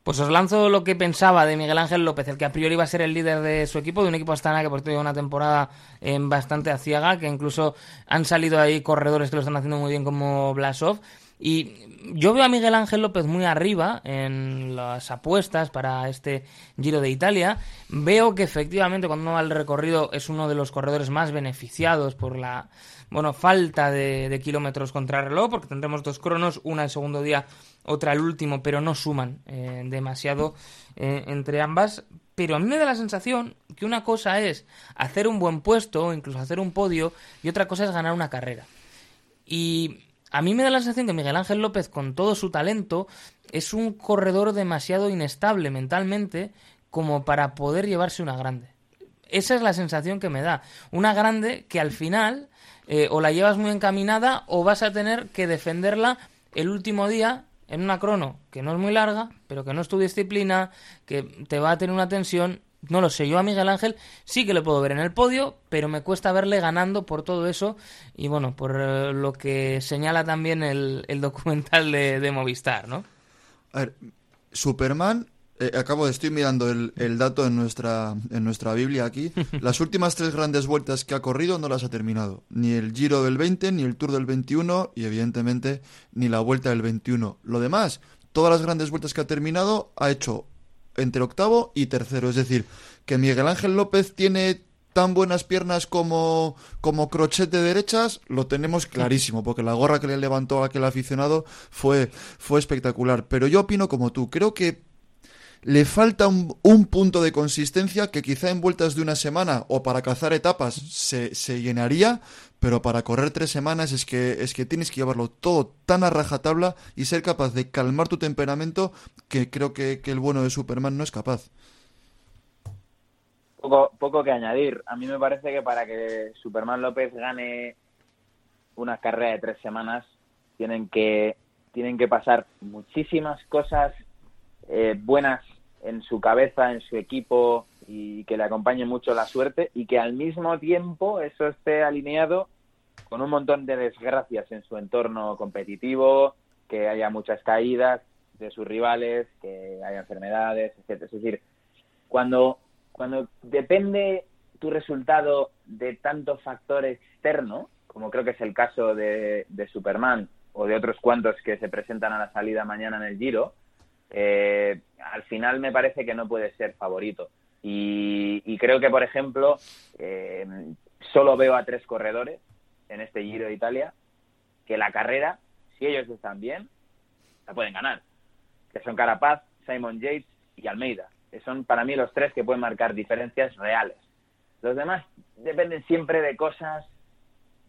Pues os lanzo lo que pensaba de Miguel Ángel López, el que a priori iba a ser el líder de su equipo, de un equipo Astana que por lleva una temporada eh, bastante aciaga, que incluso han salido ahí corredores que lo están haciendo muy bien como Blasov. Y yo veo a Miguel Ángel López muy arriba en las apuestas para este Giro de Italia. Veo que efectivamente cuando va al recorrido es uno de los corredores más beneficiados por la bueno falta de, de kilómetros contra reloj, porque tendremos dos cronos, una el segundo día, otra el último, pero no suman eh, demasiado eh, entre ambas. Pero a mí me da la sensación que una cosa es hacer un buen puesto, incluso hacer un podio, y otra cosa es ganar una carrera. Y a mí me da la sensación que Miguel Ángel López, con todo su talento, es un corredor demasiado inestable mentalmente como para poder llevarse una grande. Esa es la sensación que me da. Una grande que al final eh, o la llevas muy encaminada o vas a tener que defenderla el último día en una crono que no es muy larga, pero que no es tu disciplina, que te va a tener una tensión. No lo sé, yo a Miguel Ángel sí que le puedo ver en el podio, pero me cuesta verle ganando por todo eso y bueno, por eh, lo que señala también el, el documental de, de Movistar, ¿no? A ver, Superman, eh, acabo de estoy mirando el, el dato en nuestra, en nuestra Biblia aquí. Las últimas tres grandes vueltas que ha corrido no las ha terminado. Ni el Giro del 20, ni el Tour del 21 y evidentemente ni la Vuelta del 21. Lo demás, todas las grandes vueltas que ha terminado ha hecho entre octavo y tercero. Es decir, que Miguel Ángel López tiene tan buenas piernas como, como crochet de derechas, lo tenemos clarísimo, porque la gorra que le levantó a aquel aficionado fue, fue espectacular. Pero yo opino como tú, creo que le falta un, un punto de consistencia que quizá en vueltas de una semana o para cazar etapas se, se llenaría, pero para correr tres semanas es que, es que tienes que llevarlo todo tan a rajatabla y ser capaz de calmar tu temperamento que creo que, que el bueno de Superman no es capaz. Poco, poco que añadir. A mí me parece que para que Superman López gane una carrera de tres semanas tienen que tienen que pasar muchísimas cosas eh, buenas en su cabeza, en su equipo y que le acompañe mucho la suerte y que al mismo tiempo eso esté alineado con un montón de desgracias en su entorno competitivo, que haya muchas caídas de sus rivales, que haya enfermedades, etcétera. Es decir, cuando cuando depende tu resultado de tanto factor externo, como creo que es el caso de, de Superman o de otros cuantos que se presentan a la salida mañana en el Giro, eh, al final me parece que no puede ser favorito. Y, y creo que, por ejemplo, eh, solo veo a tres corredores en este Giro de Italia que la carrera, si ellos están bien, la pueden ganar. Que son Carapaz, Simon Yates y Almeida. Que son para mí los tres que pueden marcar diferencias reales. Los demás dependen siempre de cosas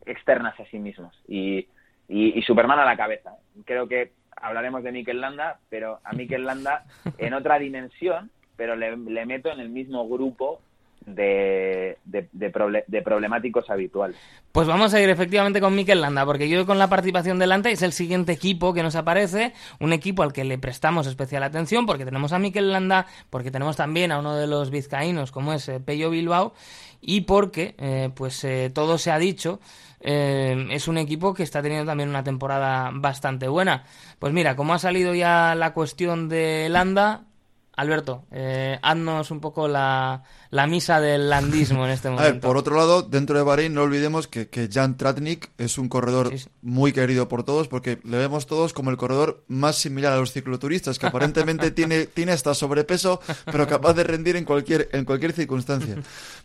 externas a sí mismos. Y, y, y Superman a la cabeza. Creo que hablaremos de Mikel Landa, pero a Mikel Landa en otra dimensión, pero le, le meto en el mismo grupo de, de, de, proble- de problemáticos habituales. Pues vamos a ir efectivamente con Mikel Landa, porque yo con la participación de Landa es el siguiente equipo que nos aparece, un equipo al que le prestamos especial atención, porque tenemos a Mikel Landa, porque tenemos también a uno de los vizcaínos, como es eh, Pello Bilbao, y porque, eh, pues eh, todo se ha dicho, es un equipo que está teniendo también una temporada bastante buena. Pues mira, como ha salido ya la cuestión de Landa, Alberto, eh, haznos un poco la, la misa del landismo en este A momento. ver, por otro lado, dentro de Bahrein no olvidemos que, que Jan Tratnik es un corredor Sí, sí. muy querido por todos porque le vemos todos como el corredor más similar a los cicloturistas, que aparentemente tiene, tiene hasta sobrepeso, pero capaz de rendir en cualquier, en cualquier circunstancia.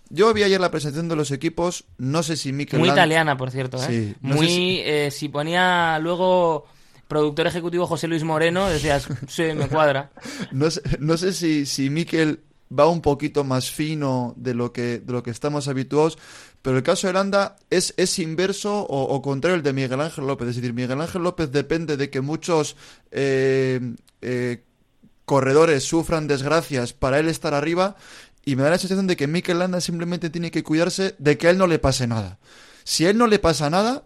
Yo vi ayer la presentación de los equipos, no sé si Mikel Muy Land- italiana, por cierto, ¿eh? Sí, no Muy, si- eh, si ponía luego productor ejecutivo José Luis Moreno, decías, sí, me cuadra. No sé, no sé si, si Mikel va un poquito más fino de lo que, de lo que estamos habituados, pero el caso de Landa es, es inverso o, o contrario al de Miguel Ángel López. Es decir, Miguel Ángel López depende de que muchos eh, eh, corredores sufran desgracias para él estar arriba y me da la sensación de que Mikel Landa simplemente tiene que cuidarse de que a él no le pase nada. Si a él no le pasa nada,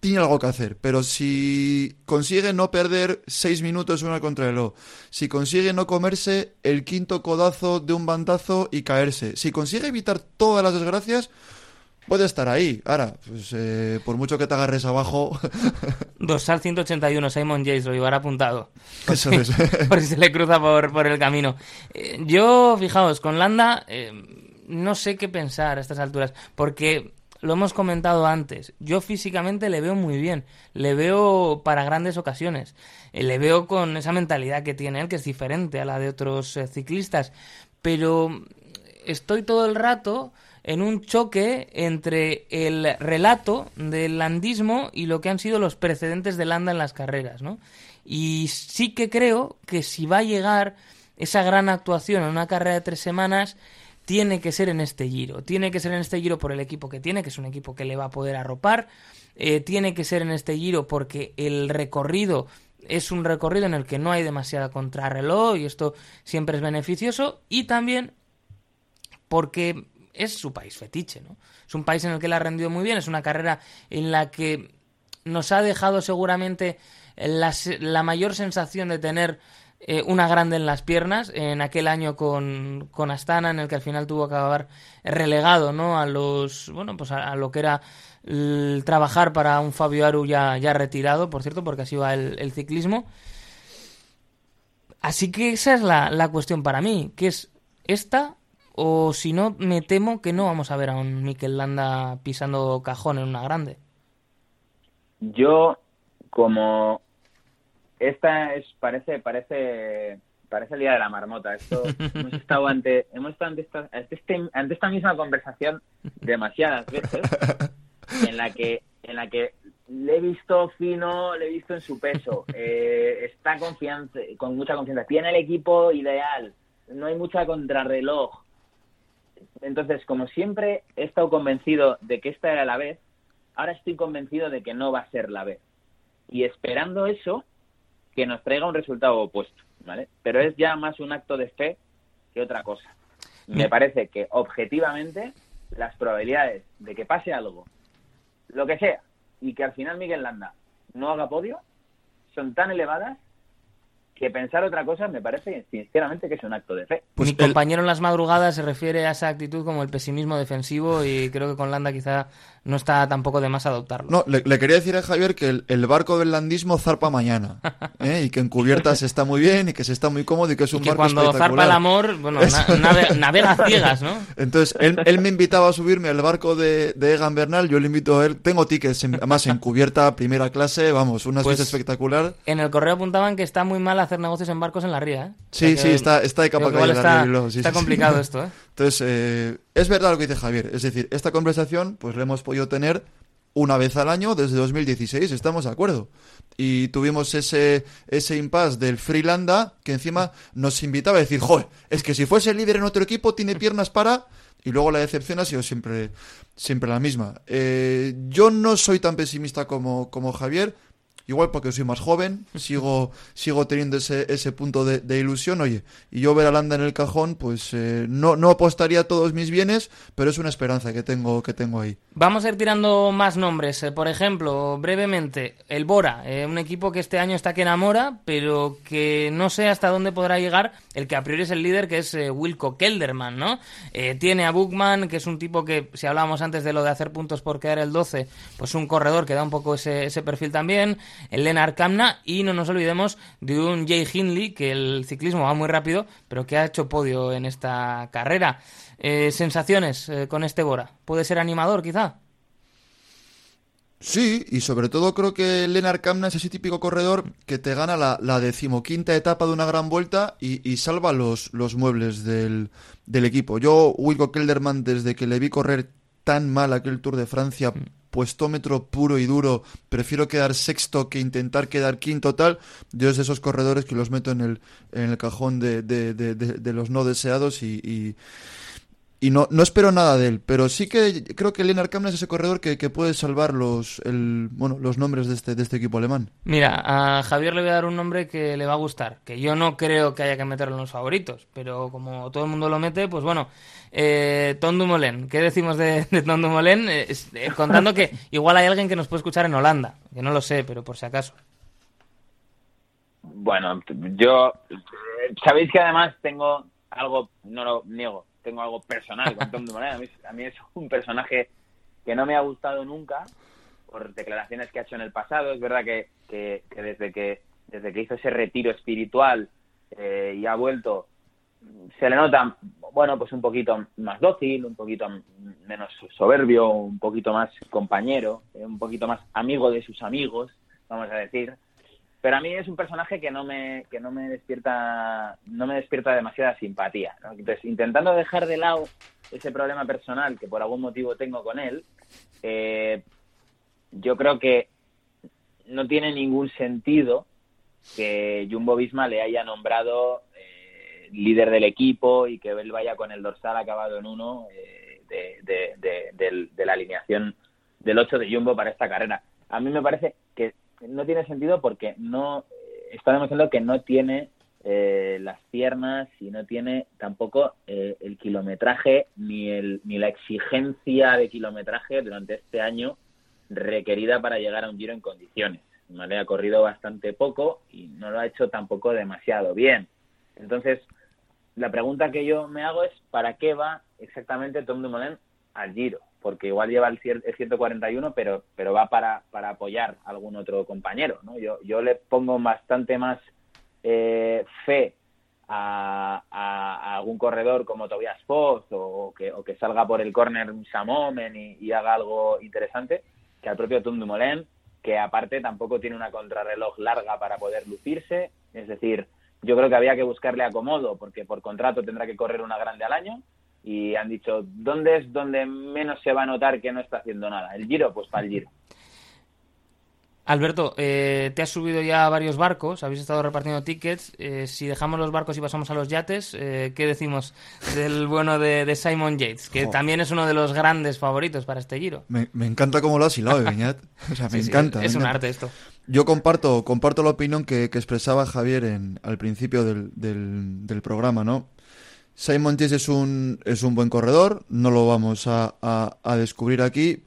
tiene algo que hacer. Pero si consigue no perder seis minutos una contra el O, si consigue no comerse el quinto codazo de un bandazo y caerse, si consigue evitar todas las desgracias, puede estar ahí. Ahora, pues, eh, por mucho que te agarres abajo. Dorsal 181, Simon Yates, lo llevará apuntado. Eso es. por si se le cruza por, por el camino. Eh, yo, fijaos, con Landa eh, no sé qué pensar a estas alturas, porque lo hemos comentado antes. Yo físicamente le veo muy bien, le veo para grandes ocasiones, eh, le veo con esa mentalidad que tiene él, que es diferente a la de otros eh, ciclistas, pero estoy todo el rato en un choque entre el relato del landismo y lo que han sido los precedentes de Landa en las carreras, ¿no? Y sí que creo que si va a llegar esa gran actuación en una carrera de tres semanas, tiene que ser en este giro. Tiene que ser en este giro por el equipo que tiene, que es un equipo que le va a poder arropar. Eh, tiene que ser en este giro porque el recorrido es un recorrido en el que no hay demasiada contrarreloj y esto siempre es beneficioso. Y también porque es su país fetiche, ¿no? Es un país en el que le ha rendido muy bien, es una carrera en la que nos ha dejado seguramente la, la mayor sensación de tener eh, una grande en las piernas en aquel año con, con, Astana en el que al final tuvo que acabar relegado no a los bueno pues a, lo que era el trabajar para un Fabio Aru ya, ya retirado por cierto porque así va el, el ciclismo. Así que esa es la, la cuestión para mí que es esta o si no me temo que no vamos a ver a un Mikel Landa pisando cajón en una grande. Yo como esta es parece parece parece el día de la marmota. Esto hemos estado ante hemos estado ante esta, ante, este, ante esta misma conversación demasiadas veces en la que en la que le he visto fino le he visto en su peso. Eh, está confianza con mucha confianza. Tiene el equipo ideal. No hay mucha contrarreloj. Entonces como siempre he estado convencido de que esta era la vez ahora estoy convencido de que no va a ser la vez. Y esperando eso que nos traiga un resultado opuesto, ¿vale? Pero es ya más un acto de fe que otra cosa. Me parece que objetivamente las probabilidades de que pase algo, lo que sea, y que al final Miguel Landa no haga podio, son tan elevadas que pensar otra cosa me parece sinceramente que es un acto de fe. Pues Mi compañero en las madrugadas se refiere a esa actitud como el pesimismo defensivo y creo que con Landa quizá no está tampoco de más adoptarlo. No, le, le quería decir a Javier que el, el, barco del landismo zarpa mañana ¿eh? y que en cubiertas está muy bien y que se está muy cómodo y que es un y que barco cuando zarpa el amor, bueno, na, nave, navega ciegas, ¿no? Entonces, él, él, me invitaba a subirme al barco de, de, Egan Bernal, yo le invito a él, tengo tickets, en, además en cubierta, primera clase, vamos, una pues, espectacular. En el correo apuntaban que está muy mal hacer negocios en barcos en la ría, ¿eh? Sí, o sea sí, está, está de capa caída. Está, sí, está sí, complicado sí. esto, ¿eh? Entonces, eh, es verdad lo que dice Javier, es decir, esta conversación pues la hemos podido tener una vez al año desde 2016, estamos de acuerdo. Y tuvimos ese, ese impasse del Freelanda que encima nos invitaba a decir, joder, es que si fuese líder en otro equipo tiene piernas para... Y luego la decepción ha sido siempre, siempre la misma. Eh, yo no soy tan pesimista como, como Javier, igual porque soy más joven, sigo, sigo teniendo ese, ese punto de, de, ilusión, oye, y yo ver a Landa en el cajón, pues eh, no, no apostaría todos mis bienes, pero es una esperanza que tengo, que tengo ahí. Vamos a ir tirando más nombres, eh, por ejemplo, brevemente, el Bora, eh, un equipo que este año está que enamora, pero que no sé hasta dónde podrá llegar el que a priori es el líder, que es eh, Wilco Kelderman, ¿no? tiene a Bookman, que es un tipo que, si hablábamos antes de lo de hacer puntos por quedar el 12, pues un corredor que da un poco ese, ese perfil también, el Lennart Kamna y no nos olvidemos de un Jay Hindley que el ciclismo va muy rápido pero que ha hecho podio en esta carrera. Eh, sensaciones eh, con este Bora puede ser animador quizá Sí, y sobre todo creo que Lennart Kamna es ese típico corredor que te gana la, la decimoquinta etapa de una gran vuelta y, y salva los, los muebles del, del, equipo. Yo, Wilco Kelderman, desde que le vi correr tan mal aquel Tour de Francia, puestómetro puro y duro, prefiero quedar sexto que intentar quedar quinto tal, yo es de esos corredores que los meto en el, en el cajón de, de, de, de los no deseados y, y, y no, no espero nada de él, pero sí que creo que Lennart Kamna es ese corredor que, que, puede salvar los, el, bueno, los nombres de este, de este equipo alemán. Mira, a Javier le voy a dar un nombre que le va a gustar, que yo no creo que haya que meterlo en los favoritos, pero como todo el mundo lo mete, pues bueno, eh, Tom Dumoulin, ¿qué decimos de, de Tom Dumoulin? Eh, eh, contando que igual hay alguien que nos puede escuchar en Holanda, que no lo sé, pero por si acaso. Bueno, yo, sabéis que además tengo algo, no lo niego, tengo algo personal con Tom. A mí, a mí, es un personaje que no me ha gustado nunca por declaraciones que ha hecho en el pasado. Es verdad que, que, que desde que desde que hizo ese retiro espiritual eh, y ha vuelto, se le nota, bueno, pues un poquito más dócil, un poquito menos soberbio, un poquito más compañero, eh, un poquito más amigo de sus amigos, vamos a decir pero a mí es un personaje que no me que no me despierta no me despierta demasiada simpatía entonces intentando dejar de lado ese problema personal que por algún motivo tengo con él eh, yo creo que no tiene ningún sentido que Jumbo Visma le haya nombrado eh, líder del equipo y que él vaya con el dorsal acabado en uno eh, de, de, de, de, de la alineación del 8 de Jumbo para esta carrera. A mí me parece que no tiene sentido porque no está demostrando que no tiene eh, las piernas y no tiene tampoco eh, el kilometraje ni el ni la exigencia de kilometraje durante este año requerida para llegar a un giro en condiciones. ¿vale? Ha corrido bastante poco y no lo ha hecho tampoco demasiado bien. Entonces, la pregunta que yo me hago es ¿para qué va exactamente Tom Dumoulin al giro? Porque igual lleva el, el 141, pero, pero va para, para apoyar a algún otro compañero. ¿no? Yo, yo le pongo bastante más eh, fe a, algún corredor como Tobias Post o, que, o que salga por el córner Samomen y, y, haga algo interesante que al propio Tom Dumoulin, que aparte tampoco tiene una contrarreloj larga para poder lucirse. Es decir, yo creo que había que buscarle acomodo porque por contrato tendrá que correr una grande al año y han dicho, ¿dónde es donde menos se va a notar que no está haciendo nada? El Giro, pues para el Giro. Alberto, eh, te has subido ya a varios barcos, habéis estado repartiendo tickets. Eh, si dejamos los barcos y pasamos a los yates, eh, ¿qué decimos del bueno de, de Simon Yates? Que oh. también es uno de los grandes favoritos para este giro. Me, me encanta cómo lo has hilado, Beñat. O sea, me sí, encanta. Sí, es me un encanta. arte esto. Yo comparto, comparto la opinión que, que expresaba Javier en, al principio del, del, del programa, ¿no? Simon Yates es un, es un buen corredor, no lo vamos a, a, a descubrir aquí,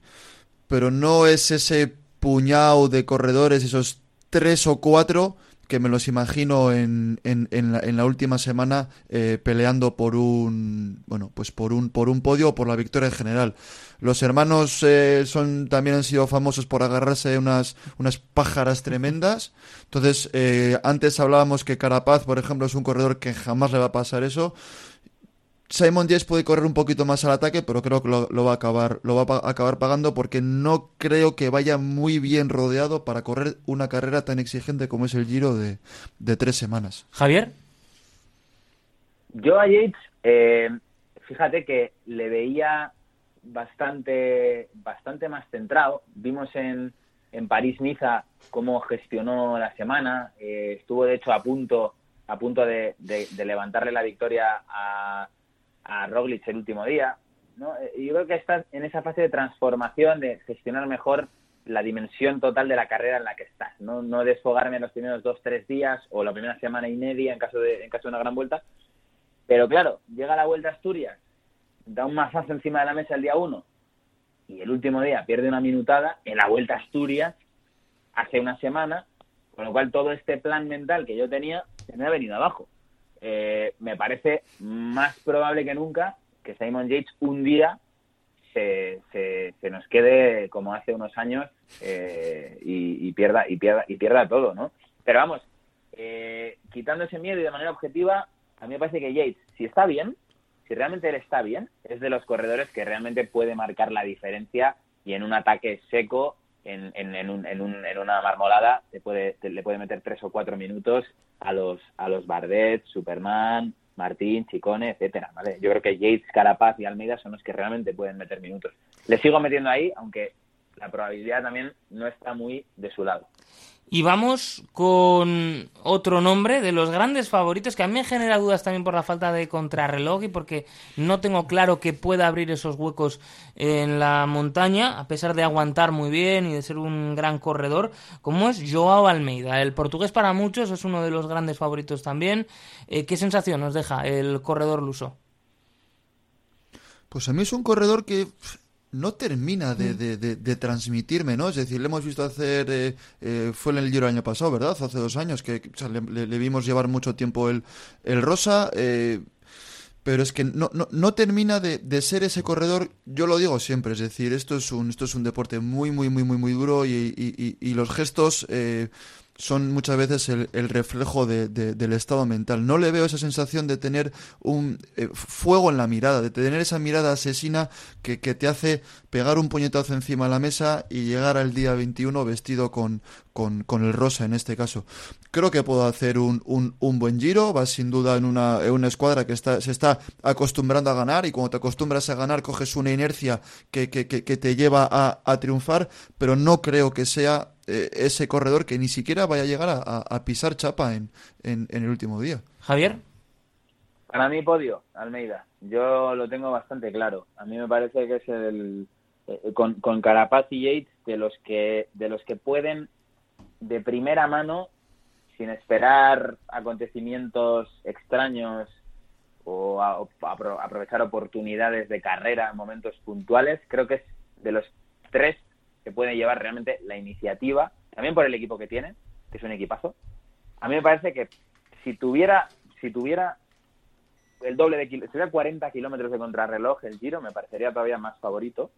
pero no es ese puñado de corredores, esos tres o cuatro que me los imagino en, en, en, la, en la, última semana eh, peleando por un bueno pues por un por un podio o por la victoria en general. Los hermanos eh, son también han sido famosos por agarrarse unas unas pájaras tremendas. Entonces eh, antes hablábamos que Carapaz por ejemplo es un corredor que jamás le va a pasar eso. Simon Yates puede correr un poquito más al ataque, pero creo que lo, lo, va a acabar, lo va a acabar pagando porque no creo que vaya muy bien rodeado para correr una carrera tan exigente como es el Giro de, de tres semanas. Javier. Yo a Yates, eh, fíjate que le veía bastante, bastante más centrado. Vimos en, en París-Niza cómo gestionó la semana. Eh, estuvo de hecho a punto, a punto de, de, de levantarle la victoria a a Roglic el último día. ¿no? Yo creo que estás en esa fase de transformación, de gestionar mejor la dimensión total de la carrera en la que estás. No, no desfogarme en los primeros dos, tres días o la primera semana y media en caso de, en caso de una gran vuelta. Pero claro, llega la vuelta a Asturias, da un mazazo encima de la mesa el día uno y el último día pierde una minutada en la vuelta a Asturias hace una semana, con lo cual todo este plan mental que yo tenía se me ha venido abajo eh, me parece más probable que nunca que Simon Yates un día se, se, nos quede como hace unos años eh, y, y, pierda y pierda y pierda todo, ¿no? Pero vamos, eh, quitando ese miedo y de manera objetiva, a mí me parece que Yates, si está bien, si realmente él está bien, es de los corredores que realmente puede marcar la diferencia y en un ataque seco en, en, en, un, en, un, en una marmolada te puede, te, le puede meter tres o cuatro minutos a los, a los Bardet, Superman, Martín, Chicone, etcétera, ¿vale? Yo creo que Yates, Carapaz y Almeida son los que realmente pueden meter minutos. Le sigo metiendo ahí, aunque la probabilidad también no está muy de su lado. Y vamos con otro nombre de los grandes favoritos que a mí me genera dudas también por la falta de contrarreloj y porque no tengo claro que pueda abrir esos huecos en la montaña, a pesar de aguantar muy bien y de ser un gran corredor, como es Joao Almeida. El portugués para muchos es uno de los grandes favoritos también. Eh, ¿Qué sensación nos deja el corredor luso? Pues a mí es un corredor que no termina de, de, transmitirme, ¿no? Es decir, le hemos visto hacer, eh, eh, fue en el Giro el año pasado, ¿verdad? Hace dos años que le, vimos llevar mucho tiempo el, el rosa, eh, pero es que no, no, no termina de, ser ese corredor, yo lo digo siempre, es decir, esto es un, esto es un deporte muy, muy, muy, muy, muy duro y, y, y los gestos son muchas veces el, reflejo del estado mental. No le veo esa sensación de tener un eh, fuego en la mirada, de tener esa mirada asesina que, te hace pegar un puñetazo encima de la mesa y llegar al día 21 vestido con, con, el rosa en este caso. Creo que puedo hacer un, un, buen giro, va sin duda en una, en una escuadra que está, se está acostumbrando a ganar y cuando te acostumbras a ganar coges una inercia que, que, que te lleva a, a triunfar, pero no creo que sea eh, ese corredor que ni siquiera vaya a llegar a, pisar chapa en, en, el último día. Javier. Para mí, podio, Almeida. Yo lo tengo bastante claro. A mí me parece que es el. Eh, con, con Carapaz y Yates, de los, que, de los que pueden de primera mano, sin esperar acontecimientos extraños o aprovechar oportunidades de carrera en momentos puntuales, creo que es de los tres que puede llevar realmente la iniciativa, también por el equipo que tiene, que es un equipazo. A mí me parece que si tuviera, si tuviera el doble de si tuviera 40 kilómetros de contrarreloj el Giro, me parecería todavía más favorito.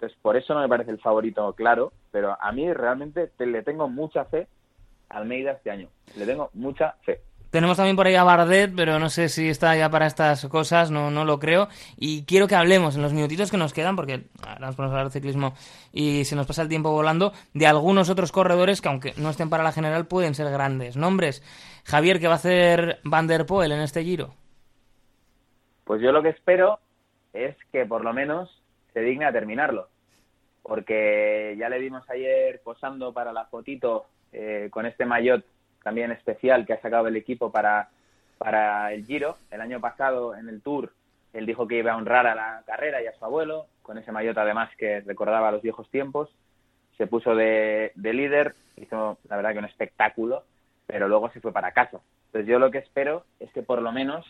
Entonces, por eso no me parece el favorito claro, pero a mí realmente le tengo mucha fe a Almeida este año. Le tengo mucha fe. Tenemos también por ahí a Bardet, pero no sé si está ya para estas cosas, no, no lo creo. Y quiero que hablemos en los minutitos que nos quedan, porque ahora nos ponemos a hablar de ciclismo y se nos pasa el tiempo volando, de algunos otros corredores que, aunque no estén para la general, pueden ser grandes. Nombres. Javier, ¿qué va a hacer Van der Poel en este giro? Pues yo lo que espero es que por lo menos se digne a terminarlo. Porque ya le vimos ayer posando para la fotito eh, con este maillot también especial que ha sacado el equipo para, para el Giro. El año pasado en el Tour él dijo que iba a honrar a la carrera y a su abuelo, con ese maillot además que recordaba los viejos tiempos. Se puso de, líder, hizo la verdad que un espectáculo, pero luego se fue para casa. Entonces yo lo que espero es que por lo menos,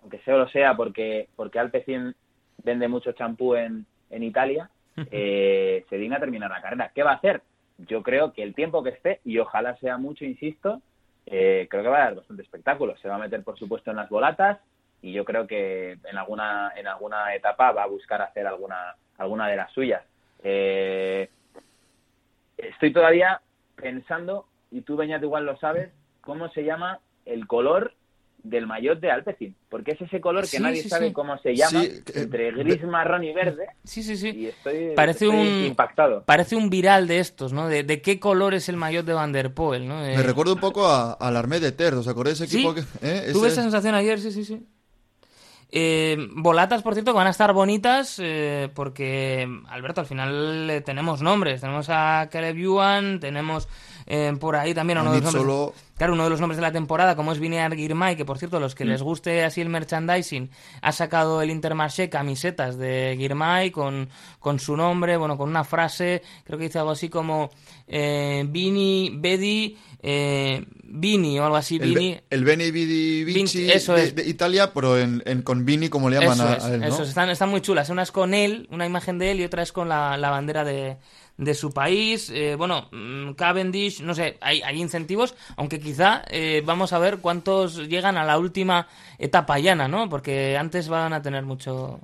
aunque solo sea porque, porque Alpecin vende mucho champú en, en Italia, eh, se digna a terminar la carrera. ¿Qué va a hacer? Yo creo que el tiempo que esté, y ojalá sea mucho, insisto, eh, creo que va a dar bastante espectáculo. Se va a meter, por supuesto, en las volatas y yo creo que en alguna, en alguna etapa va a buscar hacer alguna, alguna de las suyas. Eh, estoy todavía pensando, y tú, Beñat, igual lo sabes, cómo se llama el color del maillot de Alpecin, porque es ese color que nadie sabe cómo se llama, eh, entre gris, marrón y verde. Sí, sí, sí. Y estoy, parece un, impactado. Parece un viral de estos, ¿no? De, qué color es el maillot de Van der Poel, ¿no? Me recuerda un poco al Armé de Ter, ¿os acordáis ese equipo? Que, eh? Tuve esa sensación ayer, sí, sí, sí. Eh, volatas, por cierto, que van a estar bonitas eh, porque, Alberto, al final tenemos nombres. Tenemos a Caleb Yuan, tenemos eh, por ahí también uno de los nombres. Claro, uno de los nombres de la temporada, como es Vinear Girmay, que por cierto, los que les mm. guste así el merchandising, ha sacado el Intermarché camisetas de Girmay con, con su nombre, bueno, con una frase, creo que dice algo así como eh, Vini, Bedi, eh, Vini o algo así, el, Vini. El Beni Vidi Vinci eso de, es. de, Italia, pero en, con Vini, como le llaman a, él, Eso, están, están muy chulas. Una es con él, una imagen de él, y otra es con la, la bandera de, de su país. Eh, bueno, mm, Cavendish, no sé, hay, hay incentivos, aunque quizá eh, vamos a ver cuántos llegan a la última etapa llana, ¿no? Porque antes van a tener mucho,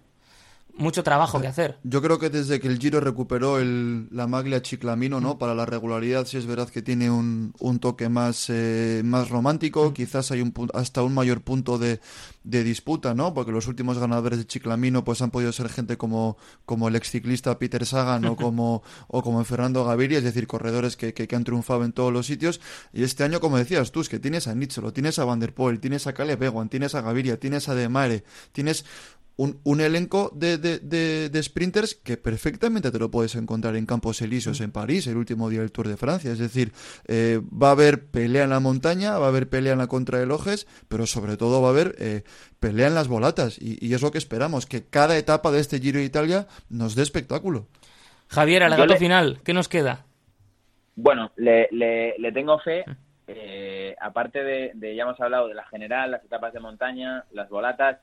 mucho trabajo que hacer. Yo creo que desde que el Giro recuperó el, la maglia Chiclamino, ¿no? Mm. Para la regularidad, sí es verdad que tiene un, un toque más, eh, más romántico, mm. quizás hay un, hasta un mayor punto de, de, disputa, ¿no? Porque los últimos ganadores de Chiclamino pues han podido ser gente como, como el exciclista Peter Sagan o como, o como Fernando Gaviria, es decir, corredores que, que, han triunfado en todos los sitios. Y este año, como decías tú, es que tienes a Nietzsche, tienes a Van der Poel, tienes a Caleb Ewan, tienes a Gaviria, tienes a Demare, tienes un, un elenco de, de, de, de sprinters que perfectamente te lo puedes encontrar en Campos Elíseos en París, el último día del Tour de Francia. Es decir, eh, va a haber pelea en la montaña, va a haber pelea en la contrarrelojes, pero sobre todo va a haber eh, pelea en las volatas. Y, y es lo que esperamos, que cada etapa de este Giro de Italia nos dé espectáculo. Javier, Yo alegato le- final, ¿qué nos queda? Bueno, le, le, le tengo fe. eh, aparte de, de, ya hemos hablado de la general, las etapas de montaña, las volatas,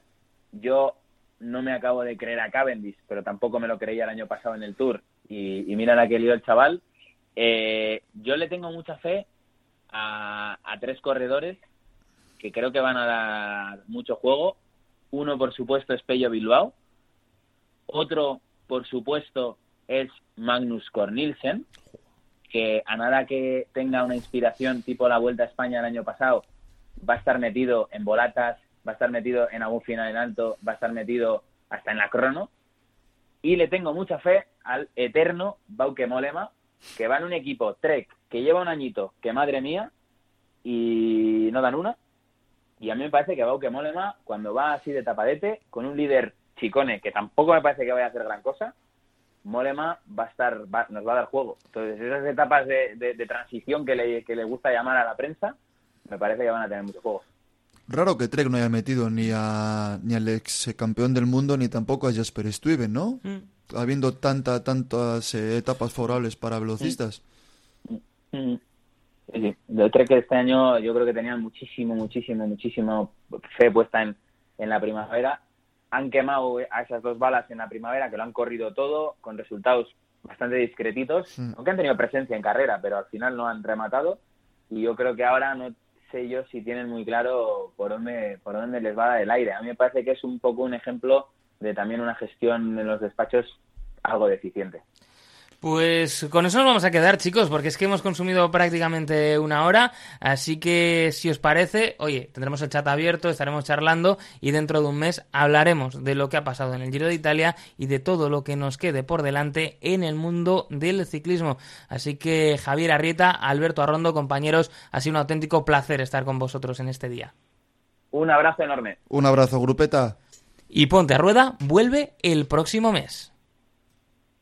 yo no me acabo de creer a Cavendish, pero tampoco me lo creía el año pasado en el Tour. Y, mira la que lió el chaval. Eh, yo le tengo mucha fe a, a tres corredores que creo que van a dar mucho juego. Uno, por supuesto, es Pello Bilbao. Otro, por supuesto, es Magnus Cornilsen, que a nada que tenga una inspiración tipo la Vuelta a España el año pasado, va a estar metido en volatas, va a estar metido en algún final en alto, va a estar metido hasta en la crono. Y le tengo mucha fe al eterno Bauke Molema, que va en un equipo Trek que lleva un añito, que madre mía, y no dan una. Y a mí me parece que Bauke Molema, cuando va así de tapadete, con un líder chicone, que tampoco me parece que vaya a hacer gran cosa, Molema va a estar, nos va a dar juego. Entonces, esas etapas de, de- de transición que le, que le gusta llamar a la prensa, me parece que van a tener mucho juego. Raro que Trek no haya metido ni, a, ni al ex campeón del mundo ni tampoco a Jasper Stuyven, ¿no? Mm. Habiendo tanta, tantas eh, etapas favorables para velocistas. Mm. Sí, sí. De Trek este año yo creo que tenían muchísimo, muchísimo, muchísimo fe puesta en, en la primavera. Han quemado a esas dos balas en la primavera, que lo han corrido todo, con resultados bastante discretitos, Mm. aunque han tenido presencia en carrera, pero al final no han rematado. Y yo creo que ahora no sé yo si tienen muy claro por dónde, por dónde les va el aire. A mí me parece que es un poco un ejemplo de también una gestión en los despachos algo deficiente. Pues con eso nos vamos a quedar, chicos, porque es que hemos consumido prácticamente una hora, así que si os parece, oye, tendremos el chat abierto, estaremos charlando y dentro de un mes hablaremos de lo que ha pasado en el Giro de Italia y de todo lo que nos quede por delante en el mundo del ciclismo. Así que Javier Arrieta, Alberto Arrondo, compañeros, ha sido un auténtico placer estar con vosotros en este día. Un abrazo enorme. Un abrazo, grupeta. Y Ponte a Rueda vuelve el próximo mes.